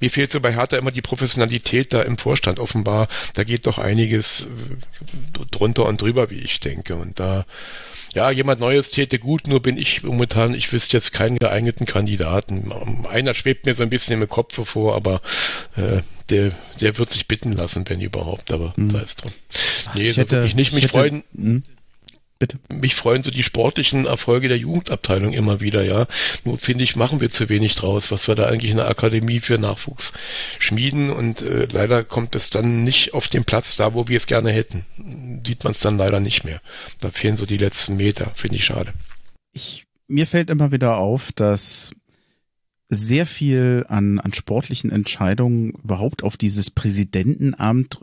mir fehlt so bei Hertha immer die Professionalität da im Vorstand offenbar. Da geht doch einiges äh, drunter und drüber, wie ich denke. Und da, ja, jemand Neues täte gut, nur bin ich momentan, ich wüsste jetzt keinen geeigneten Kandidaten. Einer schwebt mir so ein bisschen im Kopf vor, aber äh, der, der wird sich bitten lassen, wenn überhaupt, aber hm. sei es drum. Nee, ich so hätte, wirklich nicht. Mich hätte, freuen. Hm. Bitte. Mich freuen so die sportlichen Erfolge der Jugendabteilung immer wieder, ja. Nur finde ich, machen wir zu wenig draus, was wir da eigentlich in der Akademie für Nachwuchs schmieden und äh, leider kommt es dann nicht auf den Platz da, wo wir es gerne hätten. Sieht man es dann leider nicht mehr. Da fehlen so die letzten Meter, finde ich schade.
Ich, mir fällt immer wieder auf, dass sehr viel an, an sportlichen Entscheidungen überhaupt auf dieses Präsidentenamt,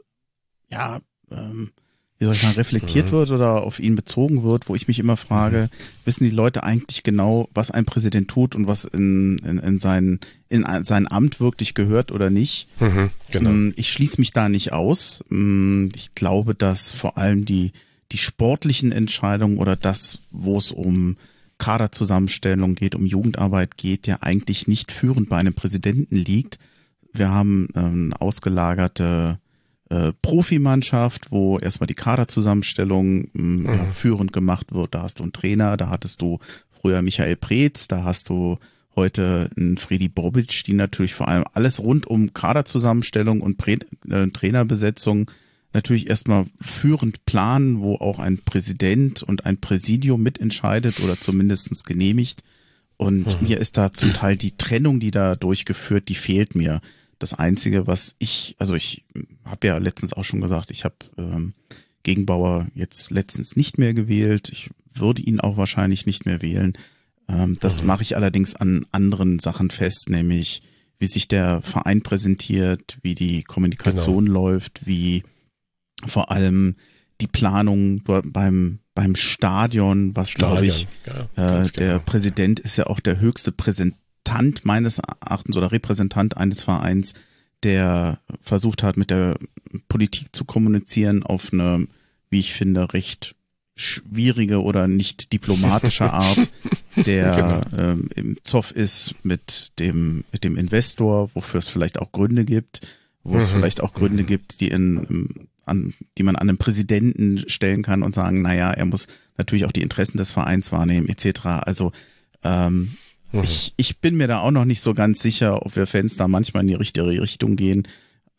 ja, ähm, wie soll ich sagen, reflektiert mhm. wird oder auf ihn bezogen wird, wo ich mich immer frage, mhm. wissen die Leute eigentlich genau, was ein Präsident tut und was in, in, in, sein, in sein Amt wirklich gehört oder nicht? Mhm, genau. Mm, ich schließe mich da nicht aus. Mm, ich glaube, dass vor allem die, die sportlichen Entscheidungen oder das, wo es um Kaderzusammenstellung geht, um Jugendarbeit geht, ja eigentlich nicht führend bei einem Präsidenten liegt. Wir haben ähm, ausgelagerte äh, Profimannschaft, wo erstmal die Kaderzusammenstellung mh, mhm. führend gemacht wird. Da hast du einen Trainer, da hattest du früher Michael Preetz, da hast du heute einen Freddy Bobic, die natürlich vor allem alles rund um Kaderzusammenstellung und Prä äh, Trainerbesetzung natürlich erstmal führend planen, wo auch ein Präsident und ein Präsidium mitentscheidet oder zumindestens genehmigt. Und mhm. mir ist da zum Teil die Trennung, die da durchgeführt, die fehlt mir. Das Einzige, was ich, also ich habe ja letztens auch schon gesagt, ich habe ähm, Gegenbauer jetzt letztens nicht mehr gewählt. Ich würde ihn auch wahrscheinlich nicht mehr wählen. Ähm, das mhm. mache ich allerdings an anderen Sachen fest, nämlich wie sich der Verein präsentiert, wie die Kommunikation genau. läuft, wie vor allem die Planung beim beim Stadion, was glaube ich, ja, äh, der genau. Präsident ist ja auch der höchste Präsent Repräsentant meines Erachtens oder Repräsentant eines Vereins, der versucht hat, mit der Politik zu kommunizieren auf eine, wie ich finde, recht schwierige oder nicht diplomatische Art, der genau. ähm, im Zoff ist mit dem, mit dem Investor, wofür es vielleicht auch Gründe gibt, wo mhm. es vielleicht auch Gründe mhm. gibt, die in, an, die man an den Präsidenten stellen kann und sagen, naja, er muss natürlich auch die Interessen des Vereins wahrnehmen, etc. Also ähm, Mhm. Ich, ich bin mir da auch noch nicht so ganz sicher, ob wir Fans da manchmal in die richtige Richtung gehen.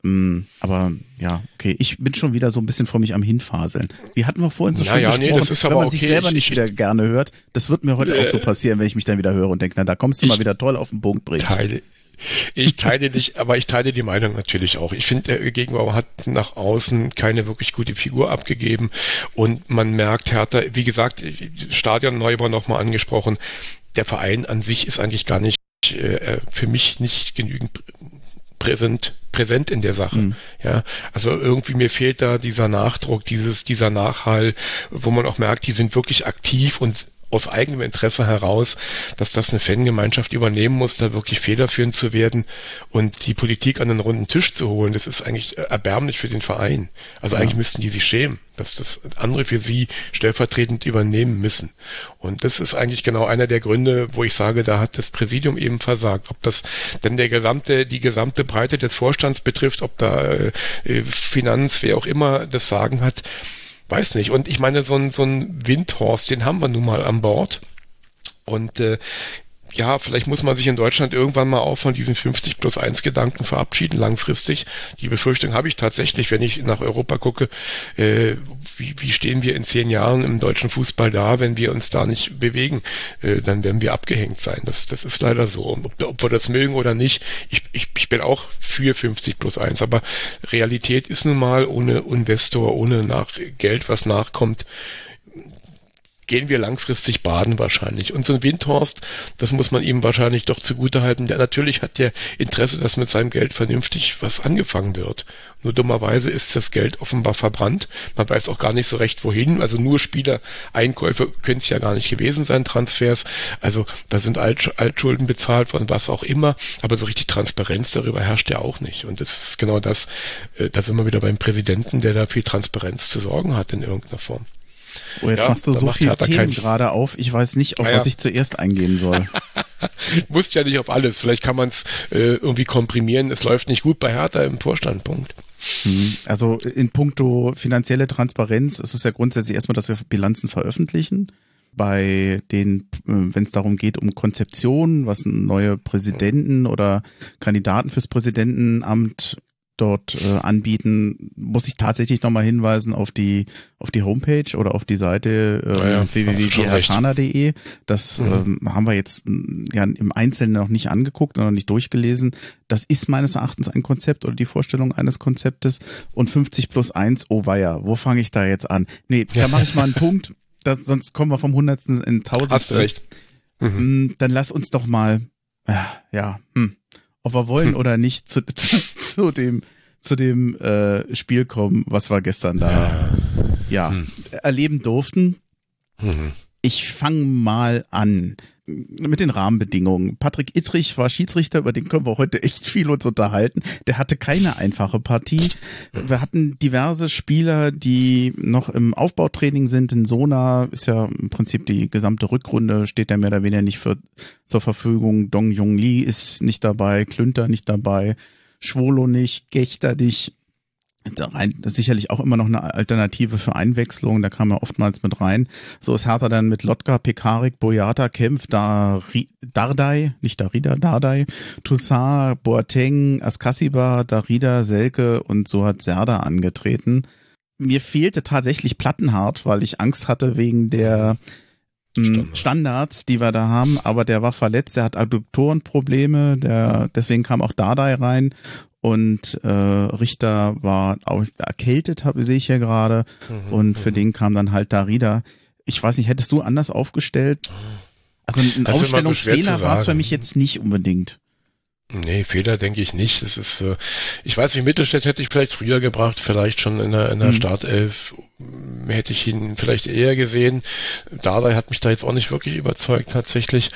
Mm, aber ja, okay, ich bin schon wieder so ein bisschen vor mich am Hinfaseln. Wie hatten wir vorhin so ja, schön ja, gesprochen, nee, das ist wenn man okay. sich selber nicht wieder gerne hört. Das wird mir heute äh, auch so passieren, wenn ich mich dann wieder höre und denke, na, da kommst du mal wieder toll auf den Punkt bringen.
Teile, ich teile dich, aber ich teile die Meinung natürlich auch. Ich finde, der Gegenbauer hat nach außen keine wirklich gute Figur abgegeben und man merkt Hertha, wie gesagt, Stadion Neubau nochmal angesprochen, der Verein an sich ist eigentlich gar nicht äh, für mich nicht genügend präsent, präsent in der Sache. Mhm. Ja, also irgendwie mir fehlt da dieser Nachdruck, dieses, dieser Nachhall, wo man auch merkt, die sind wirklich aktiv und aus eigenem Interesse heraus, dass das eine Fangemeinschaft übernehmen muss, da wirklich federführend zu werden und die Politik an den runden Tisch zu holen, das ist eigentlich erbärmlich für den Verein. Also ja. eigentlich müssten die sich schämen, dass das andere für sie stellvertretend übernehmen müssen. Und das ist eigentlich genau einer der Gründe, wo ich sage, da hat das Präsidium eben versagt. Ob das denn der gesamte, die gesamte Breite des Vorstands betrifft, ob da äh, Finanz, wer auch immer das Sagen hat, weiß nicht. Und ich meine, so ein, so ein Windhorst, den haben wir nun mal an Bord. Und äh, ja, vielleicht muss man sich in Deutschland irgendwann mal auch von diesen 50 plus 1 Gedanken verabschieden, langfristig. Die Befürchtung habe ich tatsächlich, wenn ich nach Europa gucke, äh, wie, wie stehen wir in zehn Jahren im deutschen Fußball da, wenn wir uns da nicht bewegen, äh, dann werden wir abgehängt sein. Das, das ist leider so. Ob, ob wir das mögen oder nicht, ich, ich, ich bin auch für 50 plus 1, aber Realität ist nun mal ohne Investor, ohne nach Geld, was nachkommt, gehen wir langfristig baden wahrscheinlich. Und so ein Windhorst, das muss man ihm wahrscheinlich doch zugutehalten. Der natürlich hat der Interesse, dass mit seinem Geld vernünftig was angefangen wird. Nur dummerweise ist das Geld offenbar verbrannt. Man weiß auch gar nicht so recht wohin. Also nur Spieler, Einkäufe können es ja gar nicht gewesen sein, Transfers. Also da sind Alt Altschulden bezahlt von was auch immer. Aber so richtig Transparenz darüber herrscht ja auch nicht. Und das ist genau das, äh, da sind wir wieder beim Präsidenten, der da viel Transparenz zu sorgen hat in irgendeiner Form.
Oh, jetzt ja, machst du so viele Themen gerade auf. Ich weiß nicht, auf ja. was ich zuerst eingehen soll.
Musst ja nicht auf alles. Vielleicht kann man es äh, irgendwie komprimieren. Es läuft nicht gut bei Hertha im Vorstandpunkt.
Hm, also in puncto finanzielle Transparenz ist es ja grundsätzlich erstmal, dass wir Bilanzen veröffentlichen. Bei den, äh, wenn es darum geht, um Konzeption, was neue Präsidenten oder Kandidaten fürs Präsidentenamt dort äh, anbieten, muss ich tatsächlich nochmal hinweisen auf die auf die Homepage oder auf die Seite äh, ja, ja, www.gherkana.de. Das mhm. ähm, haben wir jetzt ja im Einzelnen noch nicht angeguckt, noch nicht durchgelesen. Das ist meines Erachtens ein Konzept oder die Vorstellung eines Konzeptes. Und 50 plus 1, oh weia, wo fange ich da jetzt an? Nee, da mache ich mal einen Punkt, das, sonst kommen wir vom Hundertsten in Tausendste. Hast recht. Mhm. Hm, dann lass uns doch mal, ja, ja hm ob wir wollen hm. oder nicht, zu, zu, zu dem zu dem äh, Spiel kommen, was wir gestern da ja, ja hm. erleben durften. Mhm. Ich fange mal an mit den Rahmenbedingungen. Patrick Ittrich war Schiedsrichter, über den können wir heute echt viel uns unterhalten. Der hatte keine einfache Partie. Wir hatten diverse Spieler, die noch im Aufbautraining sind. In Sona ist ja im Prinzip die gesamte Rückrunde, steht ja mehr oder weniger nicht für, zur Verfügung. Dong Jung Lee ist nicht dabei, Klünter nicht dabei, Schwolo nicht, Gechter nicht rein, sicherlich auch immer noch eine Alternative für Einwechslung, da kam er oftmals mit rein. So ist Hertha dann mit Lotka, Pekarik, Boyata, Kempf, Dari, Dardai, nicht Darida, Dardai, Toussaint, Boateng, Askasiba, Darida, Selke und so hat Serda angetreten. Mir fehlte tatsächlich Plattenhart, weil ich Angst hatte wegen der hm, Standards, die wir da haben, aber der war verletzt, der hat Adduktorenprobleme, der, deswegen kam auch Dardai rein und äh, Richter war auch erkältet, habe sehe ich hier gerade. Mhm, und für mhm. den kam dann halt Darida. Ich weiß nicht, hättest du anders aufgestellt? Also ein das Aufstellungsfehler war es für mich jetzt nicht unbedingt.
Nee, Fehler denke ich nicht. Das ist, äh, ich weiß nicht, Mittelstädt hätte ich vielleicht früher gebracht, vielleicht schon in der, in der mhm. Startelf hätte ich ihn vielleicht eher gesehen. Dardai hat mich da jetzt auch nicht wirklich überzeugt tatsächlich.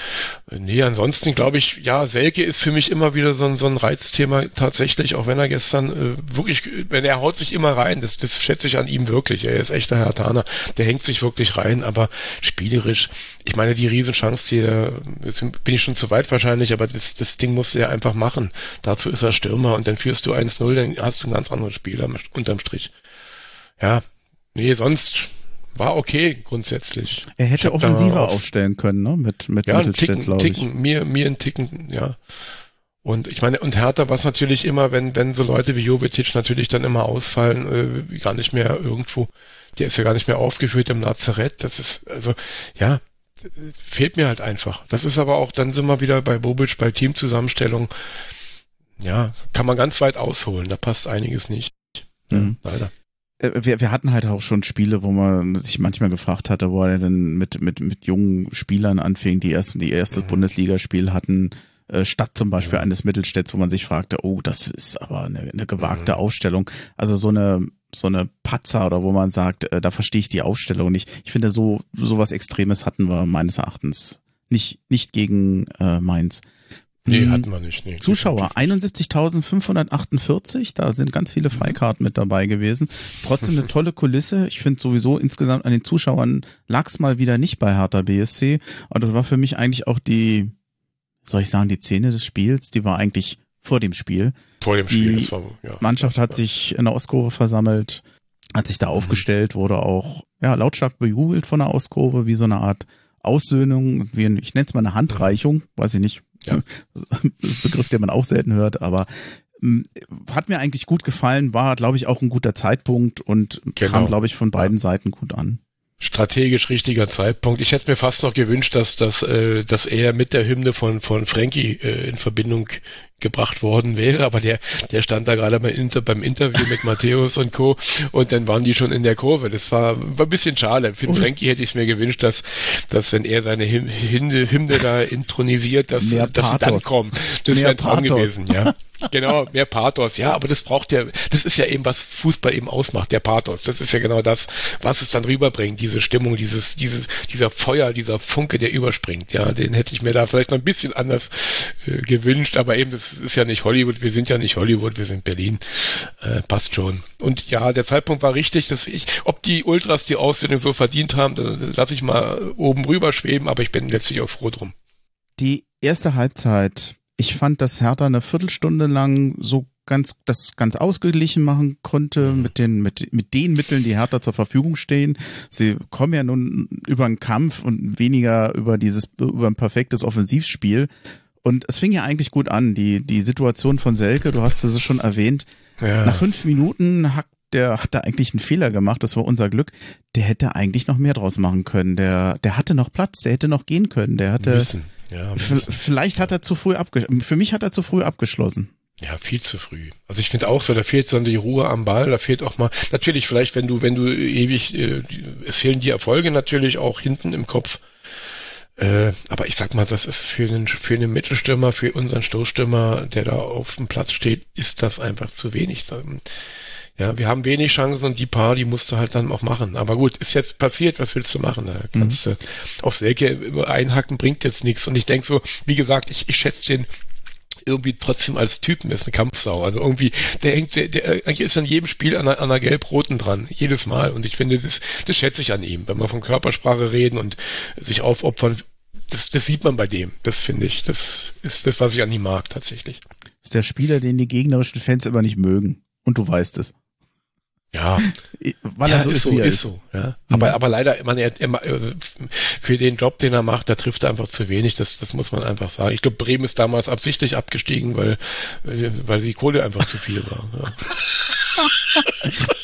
Nee, ansonsten glaube ich, ja, Selke ist für mich immer wieder so ein, so ein Reizthema tatsächlich, auch wenn er gestern äh, wirklich, wenn er haut sich immer rein, das, das schätze ich an ihm wirklich. Er ist echter Herr Taner, der hängt sich wirklich rein, aber spielerisch, ich meine, die Riesenchance hier, jetzt bin ich schon zu weit wahrscheinlich, aber das, das Ding musst du ja einfach machen. Dazu ist er Stürmer und dann führst du 1-0, dann hast du ein ganz anderes Spiel unterm Strich. Ja, Nee, sonst war okay grundsätzlich.
Er hätte offensiver auf, aufstellen können, ne? Mit mit
ja, Mittelstädt, glaube ich. Ticken, mir mir ein Ticken, ja. Und ich meine, und Hertha, was natürlich immer, wenn wenn so Leute wie Jovetic natürlich dann immer ausfallen, äh, gar nicht mehr irgendwo, der ist ja gar nicht mehr aufgeführt im Lazarett. Das ist also ja fehlt mir halt einfach. Das ist aber auch, dann sind wir wieder bei Bobic bei Teamzusammenstellung. Ja, kann man ganz weit ausholen. Da passt einiges nicht.
Mhm. Leider. Äh, wir, wir hatten halt auch schon Spiele, wo man sich manchmal gefragt hatte, wo er denn mit, mit, mit jungen Spielern anfing, die erst, die erste mhm. Bundesligaspiel hatten. äh, statt zum Beispiel ja. eines Mittelstädts, wo man sich fragte, oh, das ist aber eine, eine gewagte mhm. Aufstellung. Also so eine so eine Patzer oder wo man sagt, äh, da verstehe ich die Aufstellung nicht. Ich finde, so sowas Extremes hatten wir meines Erachtens nicht nicht gegen äh, Mainz.
Nee, hm, hatten wir nicht. Nee,
Zuschauer 71.548, da sind ganz viele Freikarten mit dabei gewesen. Trotzdem eine tolle Kulisse. Ich finde sowieso insgesamt an den Zuschauern lag es mal wieder nicht bei Hertha BSC. Und das war für mich eigentlich auch die, soll ich sagen, die Szene des Spiels, die war eigentlich vor dem Spiel.
Vor dem Spiel. Die war,
ja, Mannschaft hat sich in der Ostkurve versammelt, hat sich da mhm. aufgestellt, wurde auch ja, lautstark bejubelt von der Ostkurve, wie so eine Art Aussöhnung, wie, ich nenne es mal eine Handreichung, weiß ich nicht, ja. Begriff, den man auch selten hört, aber hm, hat mir eigentlich gut gefallen, war, glaube ich, auch ein guter Zeitpunkt und genau. kam, glaube ich, von beiden Seiten gut an
strategisch richtiger Zeitpunkt. Ich hätte mir fast noch gewünscht, dass, dass, äh, dass er mit der Hymne von, von Frankie äh, in Verbindung gebracht worden wäre, aber der, der stand da gerade beim, Inter, beim Interview mit Matthäus und Co. und dann waren die schon in der Kurve. Das war, war ein bisschen schade. Für oh. Frankie hätte ich es mir gewünscht, dass, dass wenn er seine Hymne, Hymne da intronisiert, dass, dass sie dann kommen. Das wäre ein Traum gewesen, ja. Genau, mehr Pathos, ja, aber das braucht ja, das ist ja eben, was Fußball eben ausmacht, der Pathos. Das ist ja genau das, was es dann rüberbringt, diese Stimmung, dieses, dieses, dieser Feuer, dieser Funke, der überspringt, ja, den hätte ich mir da vielleicht noch ein bisschen anders äh, gewünscht, aber eben, das ist ja nicht Hollywood, wir sind ja nicht Hollywood, wir sind Berlin, äh, passt schon. Und ja, der Zeitpunkt war richtig, dass ich, ob die Ultras die Aussendung so verdient haben, da lasse ich mal oben rüber schweben, aber ich bin letztlich auch froh drum.
Die erste Halbzeit ich fand, dass Hertha eine Viertelstunde lang so ganz, das ganz ausgeglichen machen konnte mhm. mit den, mit, mit den Mitteln, die Hertha zur Verfügung stehen. Sie kommen ja nun über einen Kampf und weniger über dieses, über ein perfektes Offensivspiel. Und es fing ja eigentlich gut an. Die, die Situation von Selke, du hast es schon erwähnt. Ja. Nach fünf Minuten hat der hat da eigentlich einen Fehler gemacht, das war unser Glück. Der hätte eigentlich noch mehr draus machen können. Der, der hatte noch Platz, der hätte noch gehen können. Der hatte, müssen. Ja, vielleicht hat er zu früh abgeschlossen. Für mich hat er zu früh abgeschlossen.
Ja, viel zu früh. Also ich finde auch so, da fehlt so die Ruhe am Ball, da fehlt auch mal, natürlich vielleicht, wenn du, wenn du ewig, äh, es fehlen die Erfolge natürlich auch hinten im Kopf. Äh, aber ich sag mal, das ist für einen, für einen Mittelstürmer, für unseren Stoßstürmer, der da auf dem Platz steht, ist das einfach zu wenig. Ja, wir haben wenig Chancen und die paar, die musst du halt dann auch machen. Aber gut, ist jetzt passiert, was willst du machen? Da kannst mhm. du auf Selke einhacken, bringt jetzt nichts. Und ich denk so, wie gesagt, ich, ich schätze den irgendwie trotzdem als Typen ist eine Kampfsau. Also irgendwie, der hängt, der, der eigentlich ist an jedem Spiel an einer, einer gelb-roten dran. Jedes Mal. Und ich finde, das, das schätze ich an ihm. Wenn wir von Körpersprache reden und sich aufopfern, das, das sieht man bei dem. Das finde ich. Das ist das, was ich an ihm mag, tatsächlich.
Das ist der Spieler, den die gegnerischen Fans immer nicht mögen. Und du weißt es.
Ja, weil ja, er so ist, ist, so, ist, ist so. Ja. Mhm. Aber, aber leider, man, er, er, für den Job, den er macht, da trifft er einfach zu wenig. Das, das muss man einfach sagen. Ich glaube, Bremen ist damals absichtlich abgestiegen, weil, weil die Kohle einfach zu viel war.
Ja.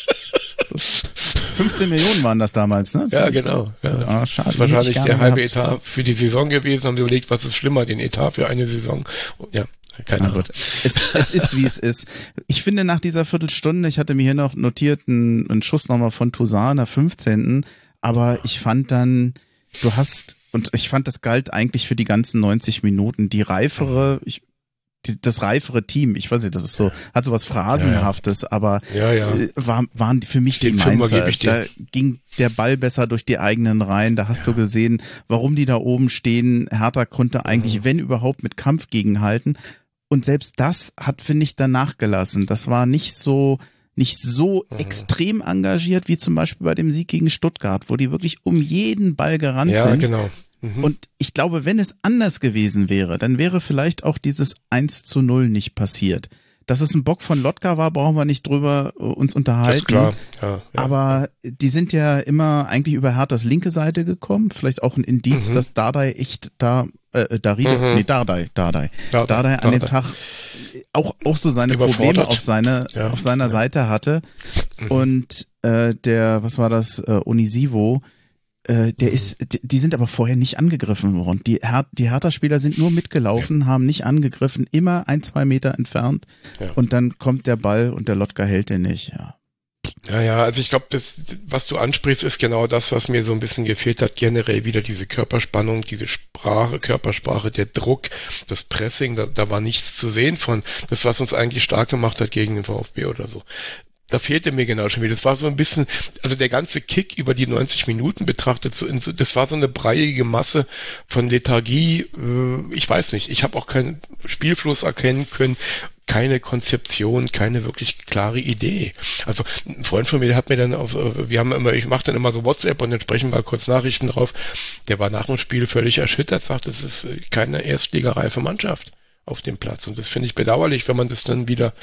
15 Millionen waren das damals, ne?
Ja, genau. Ja. Ah, schade, das ist wahrscheinlich der halbe gehabt. Etat für die Saison gewesen. Haben sie überlegt, was ist schlimmer, den Etat für eine Saison. Ja, keine Ahnung.
Es, es ist, wie es ist. Ich finde, nach dieser Viertelstunde, ich hatte mir hier noch notiert, einen, einen Schuss nochmal von Toussaint, 15. Aber ich fand dann, du hast, und ich fand, das galt eigentlich für die ganzen 90 Minuten. Die reifere, ich, die, das reifere Team, ich weiß nicht, das ist so, hat so was Phrasenhaftes, ja, ja. aber ja, äh, war, waren für mich Den die Mainzer. Da ging der Ball besser durch die eigenen Reihen, da hast du gesehen, warum die da oben stehen. Hertha konnte eigentlich, wenn überhaupt, mit Kampf gegenhalten. Und selbst das hat, finde ich, danach gelassen. Das war nicht so, nicht so mhm. extrem engagiert wie zum Beispiel bei dem Sieg gegen Stuttgart, wo die wirklich um jeden Ball gerannt ja, sind.
Genau.
Mhm. Und ich glaube, wenn es anders gewesen wäre, dann wäre vielleicht auch dieses 1 zu 0 nicht passiert. Dass es ein Bock von Lotka war, brauchen wir nicht drüber äh, uns unterhalten. Das ist
klar. Ja, ja,
Aber die sind ja immer eigentlich über Herthas linke Seite gekommen. Vielleicht auch ein Indiz, mhm. dass Dardai echt da äh, Daride, mhm. nee, Dardai, Dardai, Dardai, Dardai an dem Tag auch, auch so seine Probleme auf seine, ja. auf seiner. Seite hatte. Mhm. Und äh, der, was war das, äh, Unisivo, äh, der mhm. ist, die, sind aber vorher nicht angegriffen worden. Die, Her die Hertha-Spieler sind nur mitgelaufen, ja. haben nicht angegriffen, immer ein, zwei Meter entfernt. Ja. Und dann kommt der Ball und der Lotka hält den nicht. Ja.
Ja, ja, also ich glaube, das, was du ansprichst, ist genau das, was mir so ein bisschen gefehlt hat. Generell wieder diese Körperspannung, diese Sprache, Körpersprache, der Druck, das Pressing, da, da war nichts zu sehen von. Das, was uns eigentlich stark gemacht hat gegen den VfB oder so da fehlte mir genau schon wieder. Das war so ein bisschen, also der ganze Kick über die 90 Minuten betrachtet, so in das war so eine breiige Masse von Lethargie. Äh, ich weiß nicht, ich habe auch keinen Spielfluss erkennen können keine Konzeption, keine wirklich klare Idee. Also ein Freund von mir, der hat mir dann auf, wir haben immer, ich mache dann immer so WhatsApp und dann sprechen wir kurz Nachrichten drauf. Der war nach dem Spiel völlig erschüttert, sagt, es ist keine erstligareife Mannschaft auf dem Platz. Und das finde ich bedauerlich, wenn man das dann wieder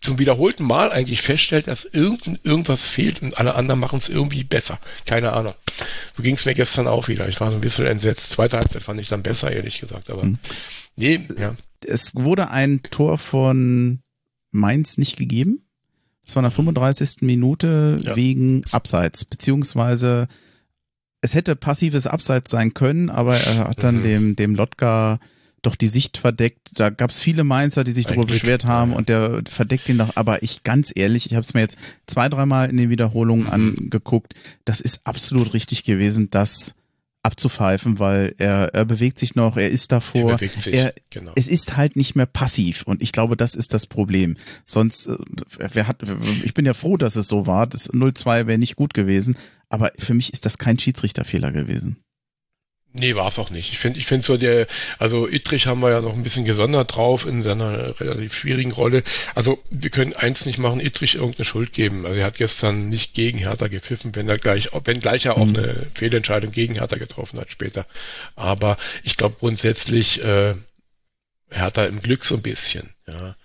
zum wiederholten Mal eigentlich feststellt, dass irgend, irgendwas fehlt und alle anderen machen es irgendwie besser. Keine Ahnung. So ging es mir gestern auch wieder. Ich war so ein bisschen entsetzt. Zweite Halbzeit fand ich dann besser, ehrlich gesagt. Aber hm. nee,
ja. Es wurde ein Tor von Mainz nicht gegeben. Das war in der 35. Minute ja. wegen Abseits, beziehungsweise es hätte passives Abseits sein können, aber er hat dann mhm. dem, dem Lotka doch die Sicht verdeckt. Da gab es viele Mainzer, die sich darüber beschwert haben und der verdeckt ihn doch. Aber ich ganz ehrlich, ich habe es mir jetzt zwei, dreimal in den Wiederholungen mhm. angeguckt. Das ist absolut richtig gewesen, das abzupfeifen, weil er, er bewegt sich noch, er ist davor. Er bewegt sich, er, genau. Es ist halt nicht mehr passiv und ich glaube, das ist das Problem. Sonst, äh, wer hat, ich bin ja froh, dass es so war. Das 0-2 wäre nicht gut gewesen, aber für mich ist das kein Schiedsrichterfehler gewesen.
Nee, war es auch nicht. Ich finde, ich finde so der, also Ittrich haben wir ja noch ein bisschen gesondert drauf in seiner relativ schwierigen Rolle. Also wir können eins nicht machen, Ittrich irgendeine Schuld geben. Also er hat gestern nicht gegen Hertha gepfiffen, wenn er gleich, wenn gleich er auch mhm. eine Fehlentscheidung gegen Hertha getroffen hat später. Aber ich glaube grundsätzlich äh, Hertha im Glück so ein bisschen, ja.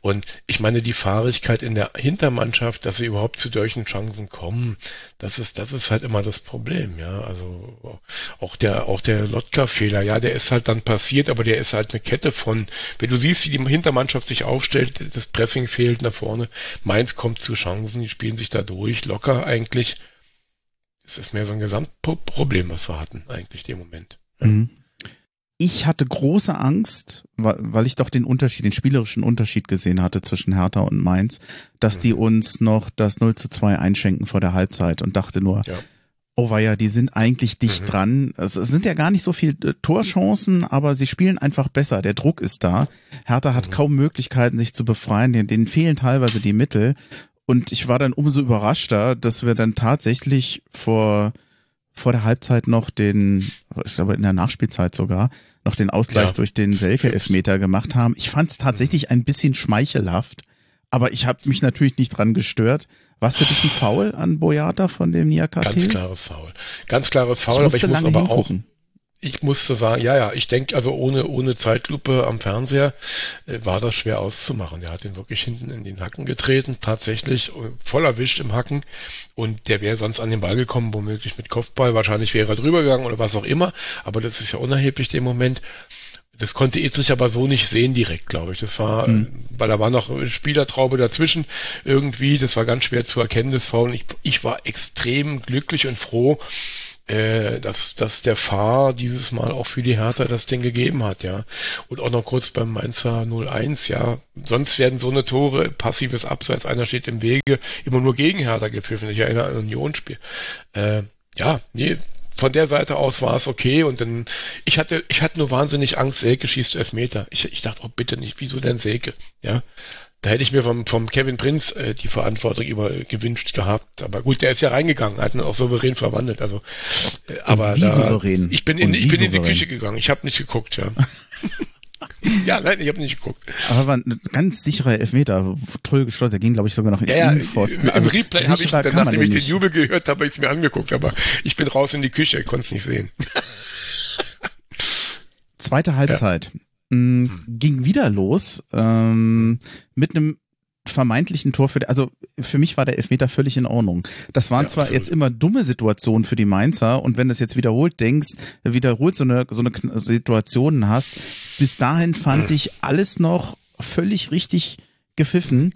Und ich meine, die Fahrigkeit in der Hintermannschaft, dass sie überhaupt zu solchen Chancen kommen, das ist, das ist halt immer das Problem, ja. Also auch der, auch der Lotka-Fehler, ja, der ist halt dann passiert, aber der ist halt eine Kette von, wenn du siehst, wie die Hintermannschaft sich aufstellt, das Pressing fehlt nach vorne, Mainz kommt zu Chancen, die spielen sich da durch, locker eigentlich. Es ist mehr so ein Gesamtproblem, was wir hatten, eigentlich, dem Moment. Mhm
ich hatte große Angst, weil ich doch den Unterschied, den spielerischen Unterschied gesehen hatte zwischen Hertha und Mainz, dass die mhm. uns noch das 0 zu 2 einschenken vor der Halbzeit und dachte nur, ja. oh weia, die sind eigentlich dicht mhm. dran. Also, es sind ja gar nicht so viele äh, Torchancen, aber sie spielen einfach besser. Der Druck ist da. Hertha hat mhm. kaum Möglichkeiten, sich zu befreien. Denen, denen fehlen teilweise die Mittel. Und ich war dann umso überraschter, dass wir dann tatsächlich vor vor der Halbzeit noch den, ich glaube in der Nachspielzeit sogar, noch den Ausgleich ja. durch den Selke-Elfmeter gemacht haben. Ich fand es tatsächlich ein bisschen schmeichelhaft, aber ich habe mich natürlich nicht dran gestört. Was für dich ein Foul an Boyata von dem Niakate?
Ganz klares Foul. Ganz klares Foul, aber ich muss aber hingucken. auch ich musste sagen, ja, ja, ich denke, also ohne, ohne Zeitlupe am Fernseher äh, war das schwer auszumachen. Der hat ihn wirklich hinten in den Hacken getreten, tatsächlich äh, voll erwischt im Hacken. Und der wäre sonst an den Ball gekommen, womöglich mit Kopfball. Wahrscheinlich wäre er drüber gegangen oder was auch immer. Aber das ist ja unerheblich dem Moment. Das konnte Etrich aber so nicht sehen direkt, glaube ich. Das war, mhm. weil da war noch Spielertraube dazwischen irgendwie. Das war ganz schwer zu erkennen, das Foul. Ich, ich war extrem glücklich und froh, äh, dass, dass der Fahr dieses Mal auch für die Hertha das Ding gegeben hat, ja. Und auch noch kurz beim Mainzer 01, ja. Sonst werden so eine Tore, passives Abseits, einer steht im Wege, immer nur gegen Hertha gepfiffen. Ich erinnere an Unionsspiel. Äh, ja, nee, von der Seite aus war es okay und dann, ich hatte, ich hatte nur wahnsinnig Angst, Selke schießt Elfmeter. Ich, ich dachte, oh bitte nicht, wieso denn Selke? Ja. Da hätte ich mir vom, vom Kevin Prinz äh, die Verantwortung über gewünscht gehabt. Aber gut, der ist ja reingegangen, hat ihn auch souverän verwandelt. Also, äh, aber
da, souverän?
ich bin in, ich bin in die Küche gegangen. Ich habe nicht geguckt, ja. ja, nein, ich habe nicht geguckt.
Aber war ein ganz sicherer Elfmeter, toll geschlossen. Der ging, glaube ich, sogar noch in
ja, den Innenpfosten. Also, Im Replay habe ich, dann, nachdem ich den Jubel gehört habe, ich es mir angeguckt. Aber ich bin raus in die Küche, konnte es nicht sehen.
Zweite Halbzeit. Ja. Mh, hm. ging wieder los ähm, mit einem vermeintlichen Tor für, also für mich war der Elfmeter völlig in Ordnung. Das waren ja, zwar absolut. jetzt immer dumme Situationen für die Mainzer und wenn du es jetzt wiederholt denkst, wiederholt so eine, so eine Situation hast, bis dahin fand ich alles noch völlig richtig gepfiffen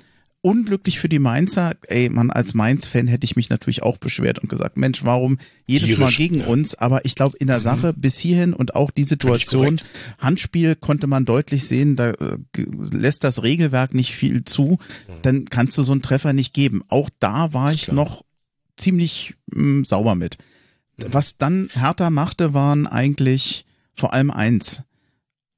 unglücklich für die Mainzer. Ey, man, als Mainz-Fan hätte ich mich natürlich auch beschwert und gesagt, Mensch, warum jedes
Tierisch,
Mal gegen
ja.
uns? Aber ich glaube, in der Sache bis hierhin und auch die Situation, Handspiel konnte man deutlich sehen, da äh, lässt das Regelwerk nicht viel zu, dann kannst du so einen Treffer nicht geben. Auch da war ich
klar.
noch ziemlich mh, sauber mit. Was dann Hertha machte, waren eigentlich vor allem eins.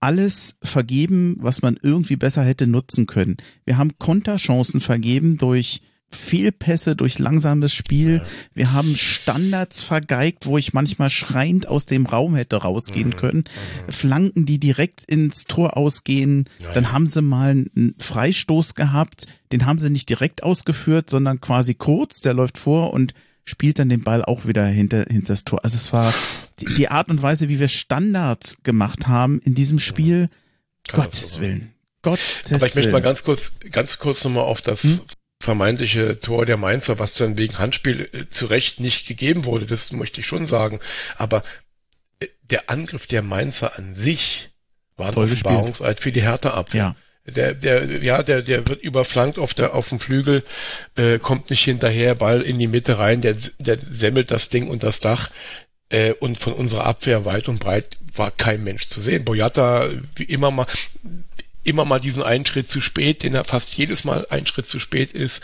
Alles vergeben, was man irgendwie besser hätte nutzen können. Wir haben Konterchancen vergeben durch Fehlpässe, durch langsames Spiel. Wir haben Standards vergeigt, wo ich manchmal schreiend aus dem Raum hätte rausgehen können. Flanken, die direkt ins Tor ausgehen. Dann haben sie mal einen Freistoß gehabt. Den haben sie nicht direkt ausgeführt, sondern quasi kurz. Der läuft vor und spielt dann den Ball auch wieder hinter, hinter das Tor. Also es war die, die Art und Weise, wie wir Standards gemacht haben in diesem Spiel.
Das
Gottes. Willen. Gottes
Aber ich möchte mal ganz kurz, ganz kurz nochmal auf das
Hm?
vermeintliche Tor der Mainzer, was dann wegen Handspiel äh, zu Recht nicht gegeben wurde, das möchte ich schon sagen. Aber äh, der Angriff der Mainzer an sich war ein. Offenbarungseid für die Härteabwehr.
ja.
Der, der, ja, der, der wird überflankt auf der, auf dem Flügel, äh, kommt nicht hinterher, Ball in die Mitte rein, der, der semmelt das Ding und das Dach, äh, und von unserer Abwehr weit und breit war kein Mensch zu sehen. Boyata, wie immer mal, immer mal diesen einen Schritt zu spät, den er fast jedes Mal einen Schritt zu spät ist.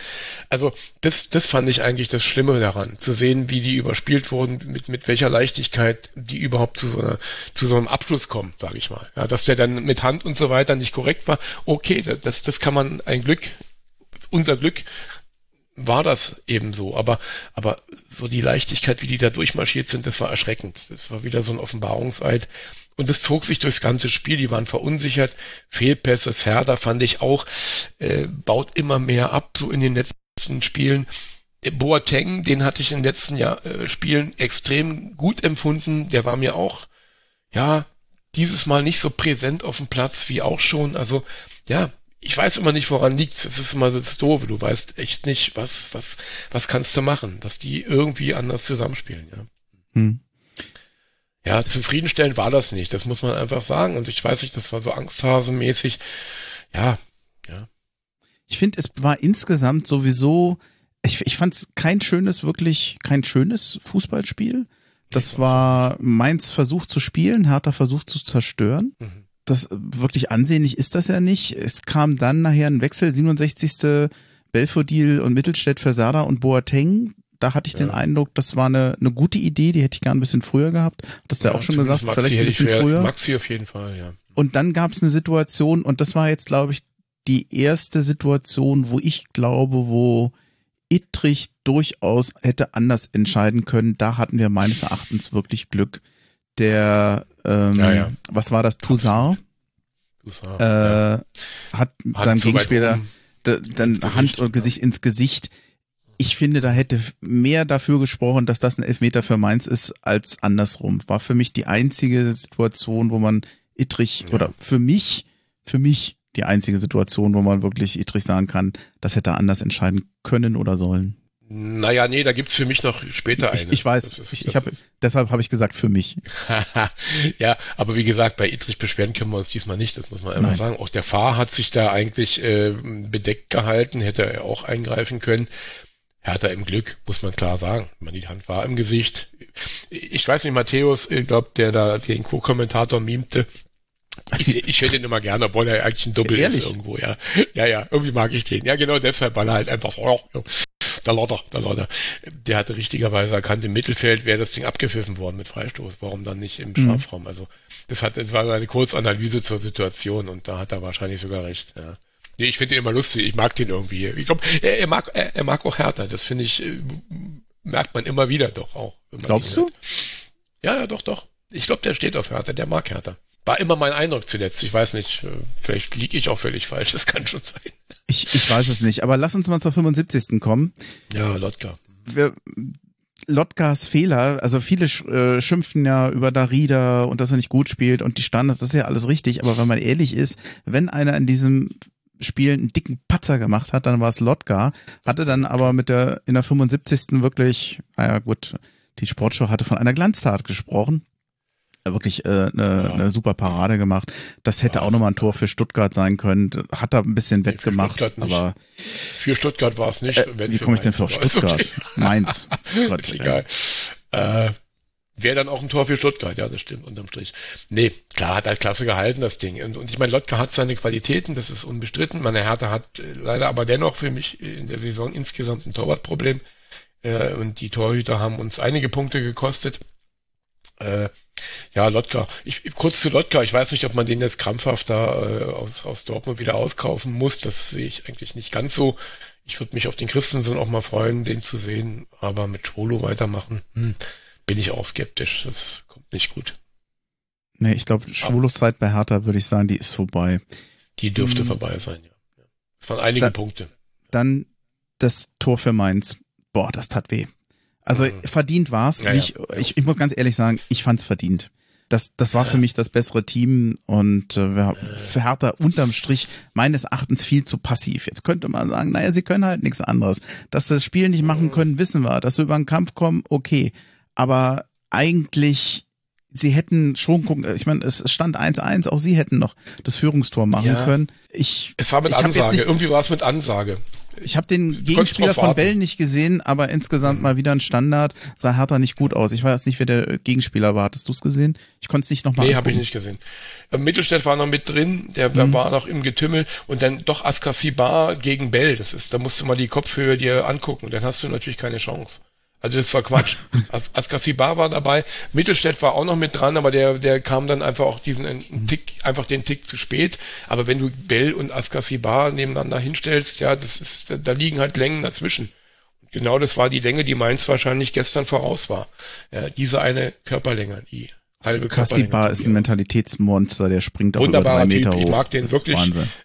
Also das, das fand ich eigentlich das Schlimme daran, zu sehen, wie die überspielt wurden, mit, mit welcher Leichtigkeit die überhaupt zu so, einer, zu so einem Abschluss kommen, sage ich mal. Ja, dass der dann mit Hand und so weiter nicht korrekt war, okay, das, das kann man ein Glück, unser Glück war das eben so, aber, aber so die Leichtigkeit, wie die da durchmarschiert sind, das war erschreckend. Das war wieder so ein Offenbarungseid. Und das zog sich durchs ganze Spiel. Die waren verunsichert. Fehlpässe, Serda fand ich auch, äh, baut immer mehr ab, so in den letzten Spielen. Der Boateng, den hatte ich in den letzten Jahr, äh, Spielen extrem gut empfunden. Der war mir auch, ja, dieses Mal nicht so präsent auf dem Platz wie auch schon. Also, ja, ich weiß immer nicht, woran liegt's. Es ist immer so das Doofe. Du weißt echt nicht, was, was, was kannst du machen, dass die irgendwie anders zusammenspielen, ja.
Hm.
Ja, zufriedenstellend war das nicht. Das muss man einfach sagen. Und ich weiß nicht, das war so angsthasenmäßig. Ja, ja.
Ich finde, es war insgesamt sowieso, ich, ich fand es kein schönes, wirklich kein schönes Fußballspiel. Das war Mainz Versuch zu spielen, Hertha versucht zu zerstören.
Mhm.
Das wirklich ansehnlich ist das ja nicht. Es kam dann nachher ein Wechsel, 67. Belfodil und Mittelstädt für Sada und Boateng. Da hatte ich den
Ja.
Eindruck, das war eine, eine gute Idee, die hätte ich gern ein bisschen früher gehabt. Das hast du ja, auch schon gesagt,
Maxi
vielleicht ein
hätte ich
bisschen früher.
Maxi auf jeden Fall, ja.
Und dann gab es eine Situation, und das war jetzt, glaube ich, die erste Situation, wo ich glaube, wo Ittrich durchaus hätte anders entscheiden können. Da hatten wir meines Erachtens wirklich Glück. Der, ähm,
Ja, ja.
was war das, Toussaint,
Du sagst,
äh,
ja.
hat
so weit
Gegenspieler da, dann Hand und
ja.
Gesicht ins Gesicht. Ich finde, da hätte mehr dafür gesprochen, dass das ein Elfmeter für Mainz ist, als andersrum. War für mich die einzige Situation, wo man Ittrich,
Ja.
oder für mich, für mich die einzige Situation, wo man wirklich Ittrich sagen kann, das hätte er anders entscheiden können oder sollen.
Naja, nee, da gibt's für mich noch später eine.
Ich, ich weiß,
Das ist-
ich,
das
ich
ist-
deshalb habe ich gesagt für mich.
ja, aber wie gesagt, bei Ittrich beschweren können wir uns diesmal nicht, das muss man einfach
Nein.
sagen. Auch der Fahr hat sich da eigentlich äh, bedeckt gehalten, hätte er auch eingreifen können. Hertha im Glück, muss man klar sagen. Meine, die Hand war im Gesicht. Ich weiß nicht, Matthäus, ich glaube, der da den Co-Kommentator mimte. Ich, ich höre den immer gerne, obwohl er eigentlich ein Doppel
Ehrlich?
ist irgendwo, ja. Ja, ja, irgendwie mag ich den. Ja, genau deshalb, weil er halt einfach so, oh, da Lotter, da Lotter. Der hatte richtigerweise erkannt, im Mittelfeld wäre das Ding abgepfiffen worden mit Freistoß. Warum dann nicht im
Mhm.
Strafraum? Also, das hat, das war eine Kurzanalyse zur Situation und da hat er wahrscheinlich sogar recht, ja. Nee, ich finde ihn immer lustig, ich mag den irgendwie. Ich glaube, er, er mag, er, er mag auch Hertha. Das finde ich, äh, merkt man immer wieder doch auch.
Glaubst du?
Ja, ja, doch, doch. Ich glaube, der steht auf Hertha, der mag Hertha. War immer mein Eindruck zuletzt. Ich weiß nicht, äh, vielleicht liege ich auch völlig falsch, das kann schon sein.
Ich, ich weiß es nicht, aber lass uns mal zur 75. kommen.
Ja, Lotka.
wir, Lotkas Fehler, also viele äh, schimpfen ja über Darida und dass er nicht gut spielt und die Standards, das ist ja alles richtig, aber wenn man ehrlich ist, wenn einer in diesem Spiel einen dicken Patzer gemacht hat, dann war es Lotka, hatte dann aber mit der in der 75. wirklich, naja gut, die Sportschau hatte von einer Glanztat gesprochen. wirklich äh, eine, ja. eine super Parade gemacht. Das hätte ja, auch nochmal ein Tor für Stuttgart sein können. Hat da ein bisschen nee, wettgemacht, aber
für Stuttgart war es nicht.
Äh, wie komme ich denn für Stuttgart? Okay. Mainz.
Gott, egal. Äh, Wäre dann auch ein Tor für Stuttgart, ja, das stimmt, unterm Strich. Nee, klar, hat halt klasse gehalten, das Ding. Und, und ich meine, Lotka hat seine Qualitäten, das ist unbestritten. Meine Hertha hat äh, leider aber dennoch für mich in der Saison insgesamt ein Torwartproblem. Äh, und die Torhüter haben uns einige Punkte gekostet. Äh, ja, Lotka. Ich, kurz zu Lotka. Ich weiß nicht, ob man den jetzt krampfhaft da äh, aus, aus Dortmund wieder auskaufen muss. Das sehe ich eigentlich nicht ganz so. Ich würde mich auf den Christensen auch mal freuen, den zu sehen. Aber mit Scholo weitermachen, hm bin ich auch skeptisch. Das kommt nicht gut.
Nee, ich glaube, Schwulos Zeit bei Hertha würde ich sagen, die ist vorbei.
Die dürfte hm. vorbei sein, ja. Es waren einige
da,
Punkte.
Dann das Tor für Mainz. Boah, das tat weh. Also mhm. verdient war's. Ja, nicht, ja. Ich, ich muss ganz ehrlich sagen, ich fand's verdient. Das, das war für mich das bessere Team und äh, für Hertha unterm Strich meines Erachtens viel zu passiv. Jetzt könnte man sagen, naja, sie können halt nichts anderes. Dass sie das Spiel nicht machen können, wissen wir. Dass sie über den Kampf kommen, okay aber eigentlich sie hätten schon gucken, ich meine, es stand 1-1, auch sie hätten noch das Führungstor machen ja. können. Ich,
es war mit Ansage, nicht, irgendwie war es mit Ansage.
Ich habe den Gegenspieler von Bell nicht gesehen, aber insgesamt mal wieder ein Standard. Sah Hertha nicht gut aus. Ich weiß nicht, wer der Gegenspieler war. Hattest du es gesehen? Ich konnte es nicht nochmal
Nee, habe ich nicht gesehen. Äh, Mittelstädt war noch mit drin, der mhm. war noch im Getümmel und dann doch Askasibar gegen Bell. Das ist, da musst du mal die Kopfhöhe dir angucken. Dann hast du natürlich keine Chance. Also das war Quatsch. As Askasibar war dabei, Mittelstädt war auch noch mit dran, aber der, der kam dann einfach auch diesen einen Tick, einfach den Tick zu spät. Aber wenn du Bell und Askasibar nebeneinander hinstellst, ja, das ist, da liegen halt Längen dazwischen. genau das war die Länge, die Mainz wahrscheinlich gestern voraus war. Ja, diese eine Körperlänge, die
halbe Kassibar ist ein Mentalitätsmonster, der springt auch über drei Meter typ. hoch.
Ich mag den wirklich.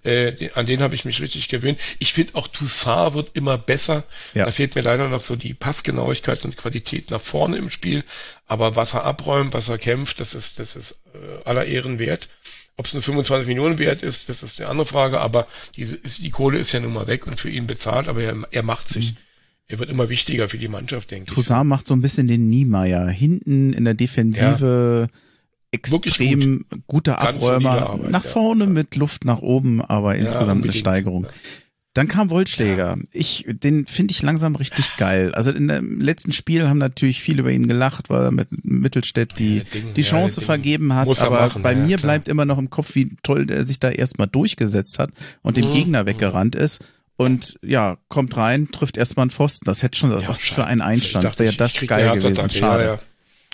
Äh, an den habe ich mich richtig gewöhnt. Ich finde auch Toussaint wird immer besser. Ja. Da fehlt mir leider noch so die Passgenauigkeit und Qualität nach vorne im Spiel. Aber was er abräumt, was er kämpft, das ist, das ist äh, aller Ehren wert. Ob es nur 25 Millionen wert ist, das ist eine andere Frage. Aber diese, ist, die Kohle ist ja nun mal weg und für ihn bezahlt. Aber er, er macht sich. Mhm. Er wird immer wichtiger für die Mannschaft, denke
Toussaint ich. Toussaint macht so ein bisschen den Niemeyer. Hinten in der Defensive ja. extrem gut. guter Abräumer. Nach vorne ja. mit Luft nach oben, aber ja, insgesamt unbedingt. eine Steigerung. Dann kam Wollschläger. Ich, den finde ich langsam richtig geil. Also in dem letzten Spiel haben natürlich viele über ihn gelacht, weil er mit Mittelstädt die, Ding, die Chance vergeben hat. Aber machen, bei mir bleibt immer noch im Kopf, wie toll der sich da erstmal durchgesetzt hat und mhm. dem Gegner weggerannt ist und ja, kommt rein, trifft erstmal einen Pfosten. Das hätte schon ja, was für ein Einstand. Wäre das geil gewesen. Schade. Ja, ja.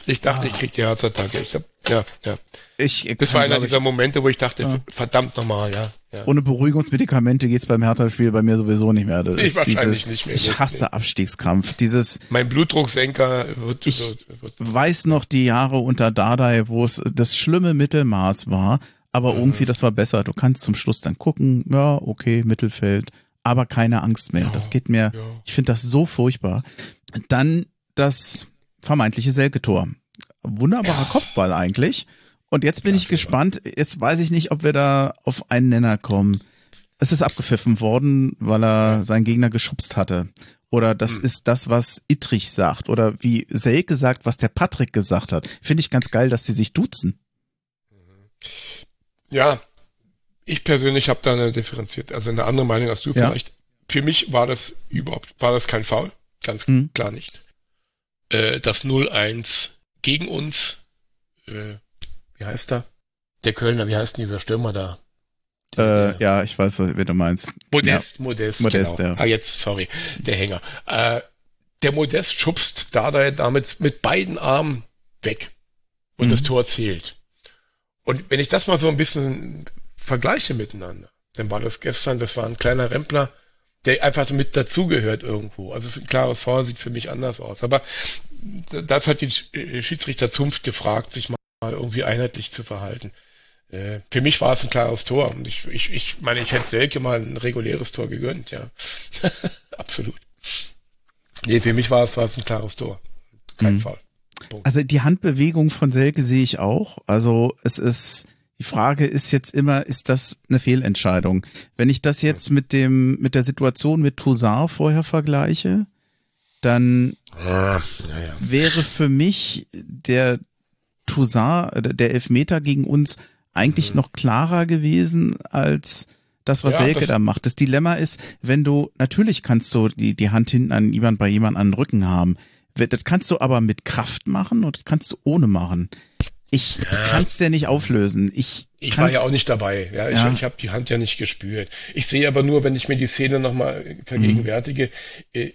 Ich dachte, ah. ich krieg die Herzattacke. Ich hab, ja, ja. Ich, das war einer dieser Momente, wo ich dachte, ja. verdammt nochmal, ja, ja.
Ohne Beruhigungsmedikamente geht's beim Hertha-Spiel bei mir sowieso nicht mehr. Das
ich wahrscheinlich diese, nicht mehr.
Ich hasse nee. Abstiegskrampf. Dieses.
Mein Blutdrucksenker wird,
ich wird, wird. weiß noch die Jahre unter Dardai, wo es das schlimme Mittelmaß war, aber mhm. irgendwie das war besser. Du kannst zum Schluss dann gucken, ja, okay, Mittelfeld aber keine Angst mehr. Ja, das geht mir, ja. ich finde das so furchtbar. Dann das vermeintliche Selke-Tor. Wunderbarer ja. Kopfball eigentlich. Und jetzt bin ich gespannt. Jetzt weiß ich nicht, ob wir da auf einen Nenner kommen. Es ist abgepfiffen worden, weil er seinen Gegner geschubst hatte. Oder das hm. ist das, was Ittrich sagt. Oder wie Selke sagt, was der Patrick gesagt hat. Finde ich ganz geil, dass die sich duzen.
Ja, ich persönlich habe da eine differenzierte, also eine andere Meinung als du ja. vielleicht. Für mich war das überhaupt, war das kein Foul. Ganz mhm. klar nicht. Äh, das 0-1 gegen uns, äh, wie heißt er? Der Kölner, wie heißt denn dieser Stürmer da?
Der, äh, ja, ich weiß, was du meinst.
Modest, ja. Modest, Modest, genau. ja. Ah, jetzt, sorry, der Hänger. Äh, der Modest schubst da damit mit beiden Armen weg. Und mhm. das Tor zählt. Und wenn ich das mal so ein bisschen vergleiche miteinander. Dann war das gestern, das war ein kleiner Rempler, der einfach mit dazugehört irgendwo. Also ein klares Foul sieht für mich anders aus. Aber das hat die Schiedsrichter Zunft gefragt, sich mal irgendwie einheitlich zu verhalten. Äh, für mich war es ein klares Tor. Ich, ich, ich meine, ich hätte Selke mal ein reguläres Tor gegönnt, ja. Absolut. Nee, für mich war es, war es ein klares Tor. Kein mhm. Fall.
Also die Handbewegung von Selke sehe ich auch. Also es ist die Frage ist jetzt immer, ist das eine Fehlentscheidung? Wenn ich das jetzt mit dem, mit der Situation mit Toussaint vorher vergleiche, dann ja, ja, ja. wäre für mich der Toussaint, der Elfmeter gegen uns, eigentlich mhm. noch klarer gewesen als das, was Selke das da macht. Das Dilemma ist, wenn du, natürlich kannst du die, die Hand hinten an jemand bei jemand an den Rücken haben. Das kannst du aber mit Kraft machen und das kannst du ohne machen. Ich ja. kann es dir nicht auflösen. Ich,
ich war ja auch nicht dabei. Ja, ja. ich, ich habe die Hand ja nicht gespürt. Ich sehe aber nur, wenn ich mir die Szene nochmal vergegenwärtige, mhm. äh,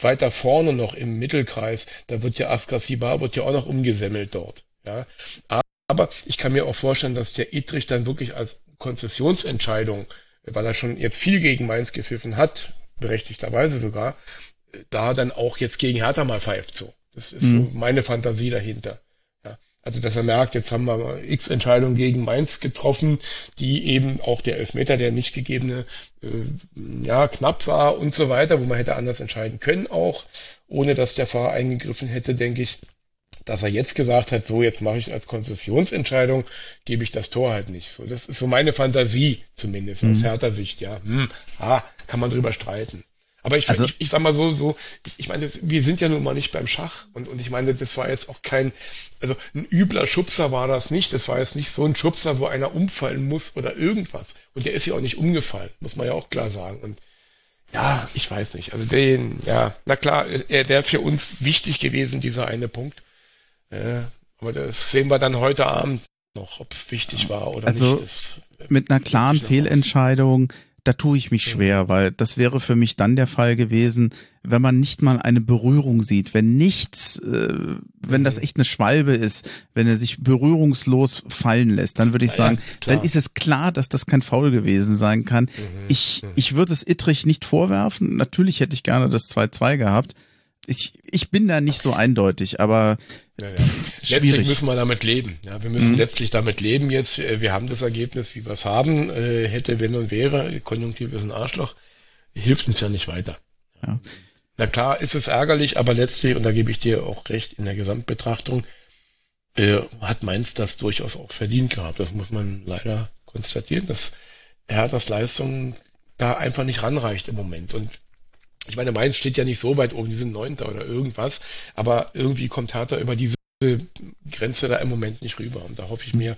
weiter vorne noch im Mittelkreis, da wird ja Askasibar wird ja auch noch umgesemmelt dort. Ja, aber ich kann mir auch vorstellen, dass der Idrich dann wirklich als Konzessionsentscheidung, weil er schon jetzt viel gegen Mainz gepfiffen hat, berechtigterweise sogar, da dann auch jetzt gegen Hertha mal pfeift so. Das ist mhm. so meine Fantasie dahinter. Also, dass er merkt, jetzt haben wir x Entscheidungen gegen Mainz getroffen, die eben auch der Elfmeter, der nicht gegebene, äh, ja, knapp war und so weiter, wo man hätte anders entscheiden können auch, ohne dass der Fahrer eingegriffen hätte, denke ich, dass er jetzt gesagt hat, so, jetzt mache ich als Konzessionsentscheidung, gebe ich das Tor halt nicht. So, das ist so meine Fantasie, zumindest, mhm. aus härter Sicht, ja. Hm, ah, kann man drüber streiten. Aber ich, also, ich, ich sag mal so, so, ich meine, wir sind ja nun mal nicht beim Schach und, und ich meine, das war jetzt auch kein, also ein übler Schubser war das nicht. Das war jetzt nicht so ein Schubser, wo einer umfallen muss oder irgendwas. Und der ist ja auch nicht umgefallen, muss man ja auch klar sagen. Und ja, ich weiß nicht. Also den, ja, na klar, er wäre für uns wichtig gewesen, dieser eine Punkt. Äh, aber das sehen wir dann heute Abend noch, ob es wichtig war oder
also
nicht.
Also mit einer klaren Fehlentscheidung da tue ich mich schwer, weil das wäre für mich dann der Fall gewesen, wenn man nicht mal eine Berührung sieht, wenn nichts, äh, wenn das mhm. echt eine Schwalbe ist, wenn er sich berührungslos fallen lässt, dann würde ich sagen, ja, dann ist es klar, dass das kein Foul gewesen sein kann. Mhm. Ich, mhm. ich würde es Ittrich nicht vorwerfen. Natürlich hätte ich gerne das 2-2 gehabt ich, ich bin da nicht so eindeutig, aber ja, ja.
schwierig. Letztlich müssen wir damit leben. Ja, wir müssen mhm. letztlich damit leben jetzt. Äh, wir haben das Ergebnis, wie wir es haben. Äh, hätte, wenn und wäre. Konjunktiv ist ein Arschloch. Hilft uns ja nicht weiter. Ja. Na klar ist es ärgerlich, aber letztlich, und da gebe ich dir auch recht, in der Gesamtbetrachtung, äh, hat Mainz das durchaus auch verdient gehabt. Das muss man leider konstatieren, dass er das Leistung da einfach nicht ranreicht im Moment. Und ich meine, Mainz steht ja nicht so weit oben, die sind Neunter oder irgendwas, aber irgendwie kommt Hertha über diese Grenze da im Moment nicht rüber. Und da hoffe ich mir,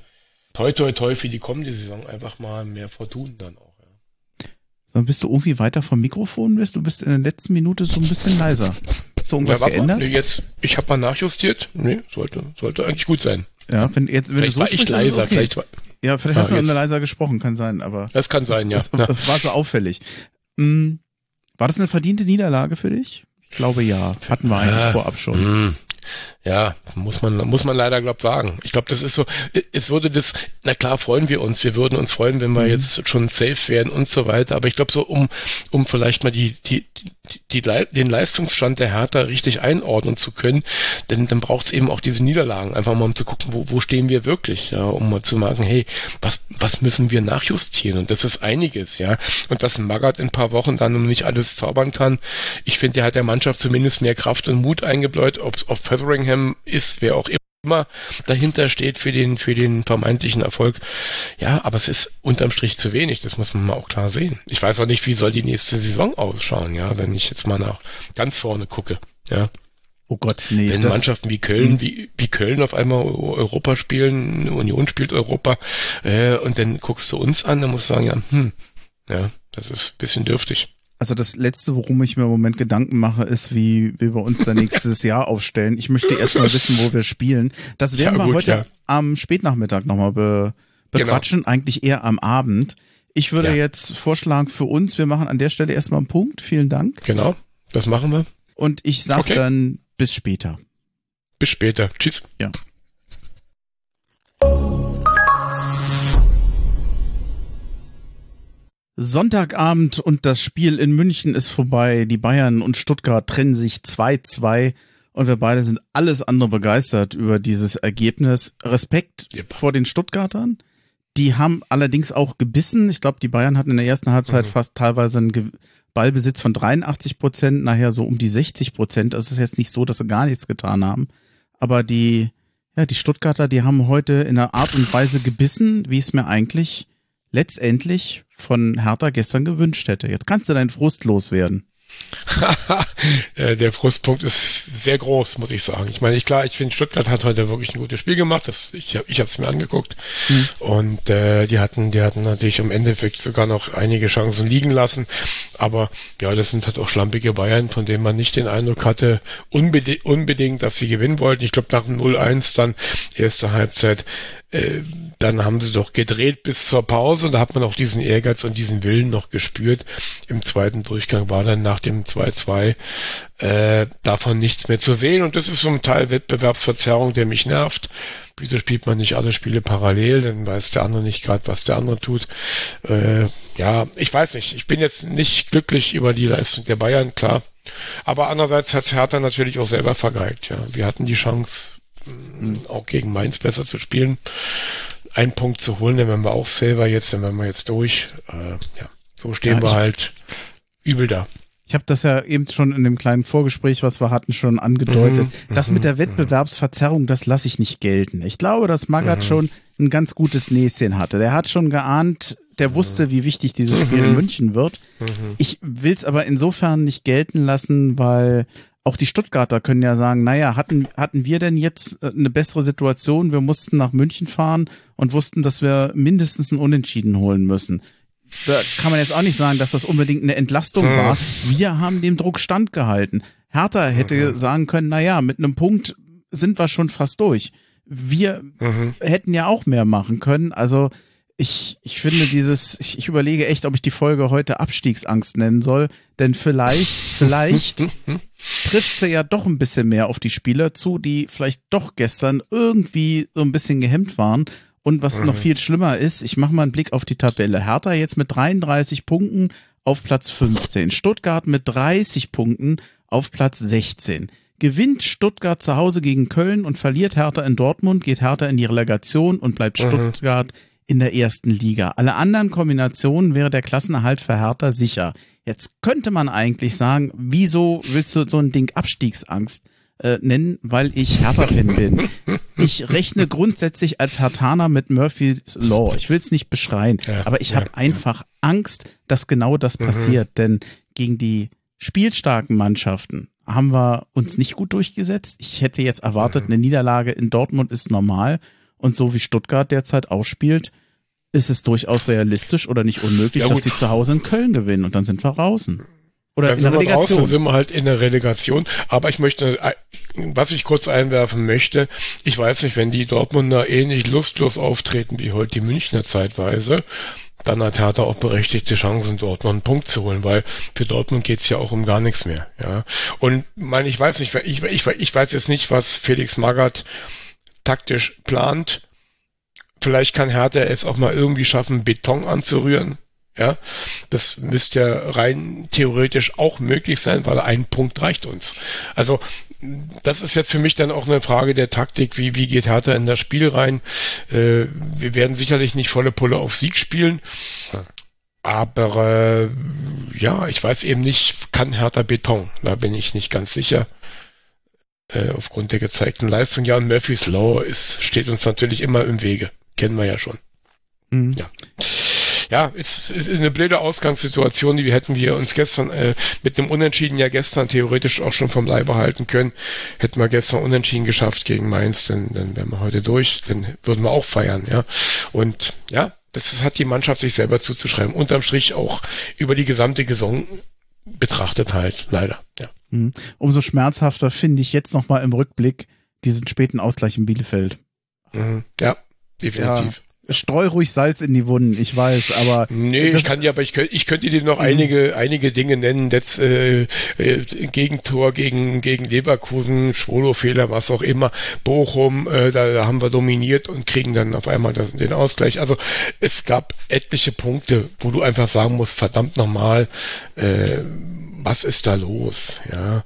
toi toi toi für die kommende Saison einfach mal mehr Fortun dann auch. Ja.
Dann bist du irgendwie weiter vom Mikrofon bist, du bist in der letzten Minute so ein bisschen leiser. Hast du irgendwas ja, geändert?
Nee, jetzt, ich habe mal nachjustiert. Nee, sollte, sollte eigentlich gut sein.
Ja, wenn jetzt, wenn
vielleicht du so war sprichst, ich leiser, okay. vielleicht war,
Ja, vielleicht ah, hast du leiser gesprochen, kann sein, aber.
Das kann sein, ja.
Das, das war so auffällig. Hm, war das eine verdiente Niederlage für dich? Ich glaube ja. Hatten wir eigentlich ja, vorab schon. Mh.
Ja, muss man, muss man leider, glaub, sagen. Ich glaube, das ist so, es würde das, na klar freuen wir uns, wir würden uns freuen, wenn wir mhm. jetzt schon safe werden und so weiter, aber ich glaube so, um, um vielleicht mal die, die, die, die, den Leistungsstand der Hertha richtig einordnen zu können, denn dann braucht es eben auch diese Niederlagen, einfach mal um zu gucken, wo, wo stehen wir wirklich, ja, um mal zu merken, hey, was, was müssen wir nachjustieren? Und das ist einiges, ja. Und dass Magath in ein paar Wochen dann noch nicht alles zaubern kann, ich finde, der hat der Mannschaft zumindest mehr Kraft und Mut eingebläut, ob, ob Featheringham ist, wer auch immer dahinter steht für den, für den vermeintlichen Erfolg. Ja, aber es ist unterm Strich zu wenig. Das muss man mal auch klar sehen. Ich weiß auch nicht, wie soll die nächste Saison ausschauen, ja, wenn ich jetzt mal nach ganz vorne gucke, ja.
Oh Gott, nee.
Wenn Mannschaften wie Köln, hm. wie, wie Köln auf einmal Europa spielen, Union spielt Europa, äh, und dann guckst du uns an, dann musst du sagen, ja, hm, ja, das ist ein bisschen dürftig.
Also das Letzte, worum ich mir im Moment Gedanken mache, ist, wie, wie wir uns da nächstes Jahr aufstellen. Ich möchte erst mal wissen, wo wir spielen. Das werden ja, wir gut, heute ja. am Spätnachmittag nochmal be, bequatschen, genau. eigentlich eher am Abend. Ich würde ja. jetzt vorschlagen für uns, wir machen an der Stelle erstmal einen Punkt. Vielen Dank.
Genau, das machen wir.
Und ich sage okay. dann bis später.
Bis später. Tschüss.
Ja. Sonntagabend und das Spiel in München ist vorbei. Die Bayern und Stuttgart trennen sich 2-2 und wir beide sind alles andere begeistert über dieses Ergebnis. Respekt yep. vor den Stuttgartern. Die haben allerdings auch gebissen. Ich glaube, die Bayern hatten in der ersten Halbzeit mhm. fast teilweise einen Ballbesitz von 83 Prozent, nachher so um die 60 Prozent. Das ist jetzt nicht so, dass sie gar nichts getan haben. Aber die, ja, die Stuttgarter, die haben heute in einer Art und Weise gebissen, wie es mir eigentlich letztendlich von Hertha gestern gewünscht hätte. Jetzt kannst du deinen Frust loswerden.
Äh, der Frustpunkt ist sehr groß, muss ich sagen. Ich meine, ich, klar, ich finde, Stuttgart hat heute wirklich ein gutes Spiel gemacht. Das, ich habe ich es mir angeguckt. Mhm. Und äh, die hatten, die hatten natürlich im Endeffekt sogar noch einige Chancen liegen lassen. Aber ja, das sind halt auch schlampige Bayern, von denen man nicht den Eindruck hatte, unbedingt, unbedingt dass sie gewinnen wollten. Ich glaube, nach dem 0-1 dann, erste Halbzeit, äh, dann haben sie doch gedreht bis zur Pause und da hat man auch diesen Ehrgeiz und diesen Willen noch gespürt. Im zweiten Durchgang war dann nach dem 2-2 äh, davon nichts mehr zu sehen und das ist so ein Teil Wettbewerbsverzerrung, der mich nervt. Wieso spielt man nicht alle Spiele parallel? Dann weiß der andere nicht gerade, was der andere tut. Äh, ja, ich weiß nicht. Ich bin jetzt nicht glücklich über die Leistung der Bayern, klar. Aber andererseits hat Hertha natürlich auch selber vergeigt. Ja, wir hatten die Chance, auch gegen Mainz besser zu spielen, einen Punkt zu holen, dann wären wir auch selber jetzt, dann wären wir jetzt durch. Äh, ja, so stehen ja, wir halt übel da.
Ich habe das ja eben schon in dem kleinen Vorgespräch, was wir hatten, schon angedeutet. Mhm, das mit der mhm, Wettbewerbsverzerrung, das lasse ich nicht gelten. Ich glaube, dass Magath mhm. schon ein ganz gutes Näschen hatte. Der hat schon geahnt, der wusste, wie wichtig dieses Spiel in München wird. Ich will es aber insofern nicht gelten lassen, weil auch die Stuttgarter können ja sagen, naja, hatten, hatten wir denn jetzt äh, eine bessere Situation? Wir mussten nach München fahren und wussten, dass wir mindestens ein Unentschieden holen müssen. Da kann man jetzt auch nicht sagen, dass das unbedingt eine Entlastung war. Wir haben dem Druck standgehalten. Hertha hätte mhm. sagen können, naja, mit einem Punkt sind wir schon fast durch. Wir mhm. hätten ja auch mehr machen können. Also ich, ich finde dieses, ich, ich überlege echt, ob ich die Folge heute Abstiegsangst nennen soll, denn vielleicht, vielleicht trifft sie ja doch ein bisschen mehr auf die Spieler zu, die vielleicht doch gestern irgendwie so ein bisschen gehemmt waren. Und was mhm. noch viel schlimmer ist, ich mache mal einen Blick auf die Tabelle. Hertha jetzt mit 33 Punkten auf Platz 15. Stuttgart mit 30 Punkten auf Platz 16. Gewinnt Stuttgart zu Hause gegen Köln und verliert Hertha in Dortmund, geht Hertha in die Relegation und bleibt mhm. Stuttgart in der ersten Liga. Alle anderen Kombinationen wäre der Klassenerhalt für Hertha sicher. Jetzt könnte man eigentlich sagen, wieso willst du so ein Ding Abstiegsangst äh, nennen? Weil ich Hertha-Fan bin. Ich rechne grundsätzlich als Hertaner mit Murphy's Law. Ich will es nicht beschreien, ja, aber ich ja, habe einfach Angst, dass genau das mhm. passiert. Denn gegen die spielstarken Mannschaften haben wir uns nicht gut durchgesetzt. Ich hätte jetzt erwartet, mhm. eine Niederlage in Dortmund ist normal. Und so wie Stuttgart derzeit ausspielt, ist es durchaus realistisch oder nicht unmöglich, ja, dass sie zu Hause in Köln gewinnen und dann sind wir draußen. Oder
dann in der Relegation. Draußen, sind wir halt in der Relegation. Aber ich möchte, was ich kurz einwerfen möchte, ich weiß nicht, wenn die Dortmunder ähnlich lustlos auftreten wie heute die Münchner zeitweise, dann hat Hertha auch berechtigte Chancen, dort noch einen Punkt zu holen, weil für Dortmund geht's ja auch um gar nichts mehr. Ja. Und mein, ich weiß nicht, ich, ich, ich weiß jetzt nicht, was Felix Magath taktisch plant. Vielleicht kann Hertha es auch mal irgendwie schaffen, Beton anzurühren. Ja, das müsste ja rein theoretisch auch möglich sein, weil ein Punkt reicht uns. Also, das ist jetzt für mich dann auch eine Frage der Taktik. Wie, wie geht Hertha in das Spiel rein? Äh, wir werden sicherlich nicht volle Pulle auf Sieg spielen. Aber äh, ja, ich weiß eben nicht, kann Hertha Beton? Da bin ich nicht ganz sicher äh, aufgrund der gezeigten Leistung. Ja, und Murphy's Law ist, steht uns natürlich immer im Wege. Kennen wir ja schon. Mhm. Ja. Ja, es, es ist eine blöde Ausgangssituation, die wir hätten wir uns gestern äh, mit einem Unentschieden ja gestern theoretisch auch schon vom Leibe halten können. Hätten wir gestern Unentschieden geschafft gegen Mainz, dann, dann wären wir heute durch, dann würden wir auch feiern, ja. Und ja, das hat die Mannschaft sich selber zuzuschreiben. Unterm Strich auch über die gesamte Saison betrachtet halt, leider, ja.
Umso schmerzhafter finde ich jetzt nochmal im Rückblick diesen späten Ausgleich in Bielefeld.
Mhm. Ja, definitiv.
Ja, streu ruhig Salz in die Wunden, ich weiß, aber.
Nee, ich kann ja, aber ich, könnte, ich könnte dir noch mhm. einige, einige Dinge nennen. Das äh, äh, Gegentor gegen, gegen Leverkusen, Schwolo-Fehler, was auch immer, Bochum, äh, da, da haben wir dominiert und kriegen dann auf einmal das, den Ausgleich. Also es gab etliche Punkte, wo du einfach sagen musst, verdammt nochmal, äh, was ist da los? Ja.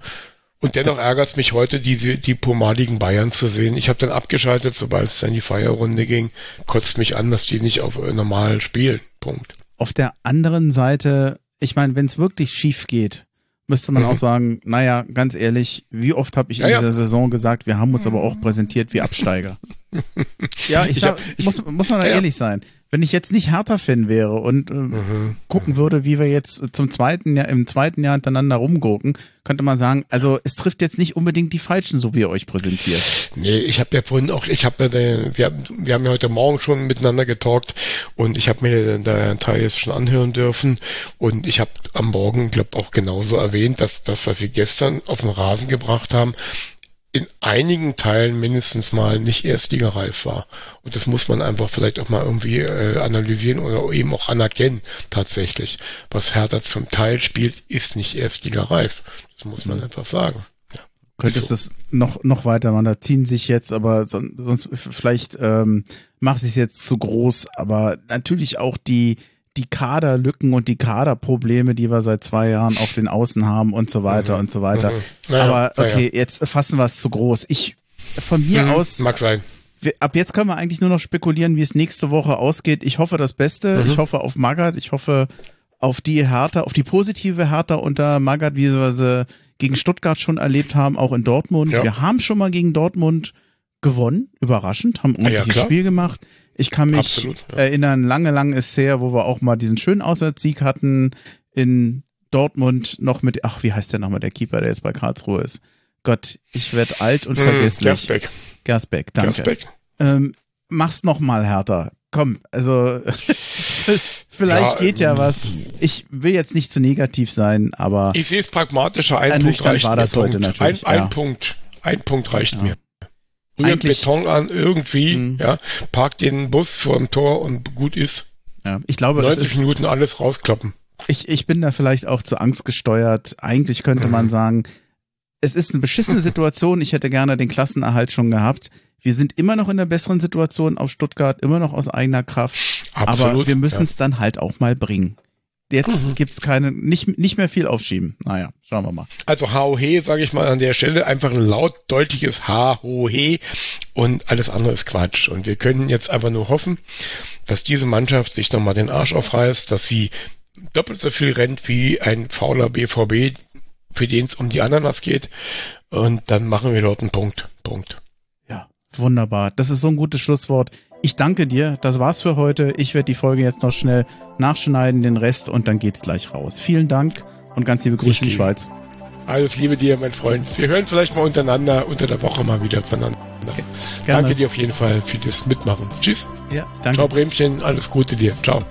Und dennoch ärgert es mich heute, die, die pomadigen Bayern zu sehen. Ich habe dann abgeschaltet, sobald es in die Feierrunde ging, kotzt mich an, dass die nicht auf äh, normal spielen. Punkt.
Auf der anderen Seite, ich meine, wenn es wirklich schief geht, müsste man mhm. auch sagen, naja, ganz ehrlich, wie oft habe ich ja, in dieser ja. Saison gesagt, wir haben uns aber auch präsentiert wie Absteiger. ja, ich, sag, ich, muss, muss man da ja, ehrlich sein. Wenn ich jetzt nicht Hertha-Fan wäre und äh,
Mhm.
gucken würde, wie wir jetzt zum zweiten Jahr, im zweiten Jahr hintereinander rumgucken, könnte man sagen, also es trifft jetzt nicht unbedingt die Falschen, so wie ihr euch präsentiert.
Nee, ich habe ja vorhin auch, ich habe ja, der- wir, haben- wir haben ja heute Morgen schon miteinander getalkt und ich habe mir da Teil jetzt schon anhören dürfen und ich habe am Morgen, glaube auch genauso erwähnt, dass das, was sie gestern auf den Rasen gebracht haben, in einigen Teilen mindestens mal nicht erstligareif war. Und das muss man einfach vielleicht auch mal irgendwie äh, analysieren oder eben auch anerkennen, tatsächlich. Was Hertha zum Teil spielt, ist nicht erstligareif. Das muss man einfach sagen. Ja.
Könntest
Ist
das noch, noch weiter machen. Da ziehen sich jetzt, aber son- sonst vielleicht ähm, macht es jetzt zu groß, aber natürlich auch die, die Kaderlücken und die Kaderprobleme, die wir seit zwei Jahren auf den Außen haben und so weiter und so weiter.
Mhm. Naja,
aber
naja.
okay, jetzt fassen wir es zu groß. Ich von mir
Mhm,
aus
Mag sein.
wir, ab jetzt können wir eigentlich nur noch spekulieren, wie es nächste Woche ausgeht. Ich hoffe das Beste.
Mhm.
Ich hoffe auf Magath. Ich hoffe auf die Hertha, auf die positive Hertha unter Magath, wie wir sie gegen Stuttgart schon erlebt haben, auch in Dortmund.
Ja.
Wir haben schon mal gegen Dortmund gewonnen, überraschend, haben ein
Ah ja,
ordentliches
klar.
Spiel gemacht. Ich kann mich
Absolut, ja.
erinnern, lange, lange ist her, wo wir auch mal diesen schönen Auswärtssieg hatten in Dortmund noch mit, ach, wie heißt der nochmal, der Keeper, der jetzt bei Karlsruhe ist? Gott, ich werd alt und
Mhm,
vergesslich.
Gersbeck.
Gersbeck, danke
Gersbeck.
ähm, mach's noch mal härter. Komm, also vielleicht
Ja,
geht ja
ähm,
was. Ich will jetzt nicht zu negativ sein, aber
Ich sehe es pragmatischer. Ein Punkt reicht
war
mir.
das heute
Punkt.
natürlich,
Ein,
ja.
ein Punkt. Ein Punkt reicht
Ja.
mir. Rühr
Eigentlich-
Beton an, irgendwie,
Mhm.
ja, park den Bus vor dem Tor und gut ist.
ja, ich glaube, das
90
ist,
Minuten alles rauskloppen.
ich, ich bin da vielleicht auch zu Angst gesteuert. Eigentlich könnte
Mhm.
man sagen, es ist eine beschissene Situation. Ich hätte gerne den Klassenerhalt schon gehabt. Wir sind immer noch in der besseren Situation auf Stuttgart, immer noch aus eigener Kraft.
Absolut.
aber wir müssen
ja.
es dann halt auch mal bringen. Jetzt
Mhm.
gibt's keine, nicht, nicht mehr viel aufschieben. Naja, schauen wir mal.
Also HOH, sage ich mal an der Stelle, einfach ein laut, deutliches HOH und alles andere ist Quatsch. Und wir können jetzt einfach nur hoffen, dass diese Mannschaft sich nochmal den Arsch aufreißt, dass sie doppelt so viel rennt wie ein fauler BVB, für den es um die Ananas geht. Und dann machen wir dort einen Punkt. Punkt.
Ja, wunderbar. Das ist so ein gutes Schlusswort. Ich danke dir. Das war's für heute. Ich werde die Folge jetzt noch schnell nachschneiden, den Rest und dann geht's gleich raus. Vielen Dank und ganz liebe Grüße in die. Schweiz.
Alles Liebe dir, mein Freund. Wir hören vielleicht mal untereinander, unter der Woche mal wieder voneinander.
Gerne.
Danke dir auf jeden Fall für das Mitmachen. Tschüss.
Ja, danke.
Ciao, Bremchen. Alles Gute dir. Ciao.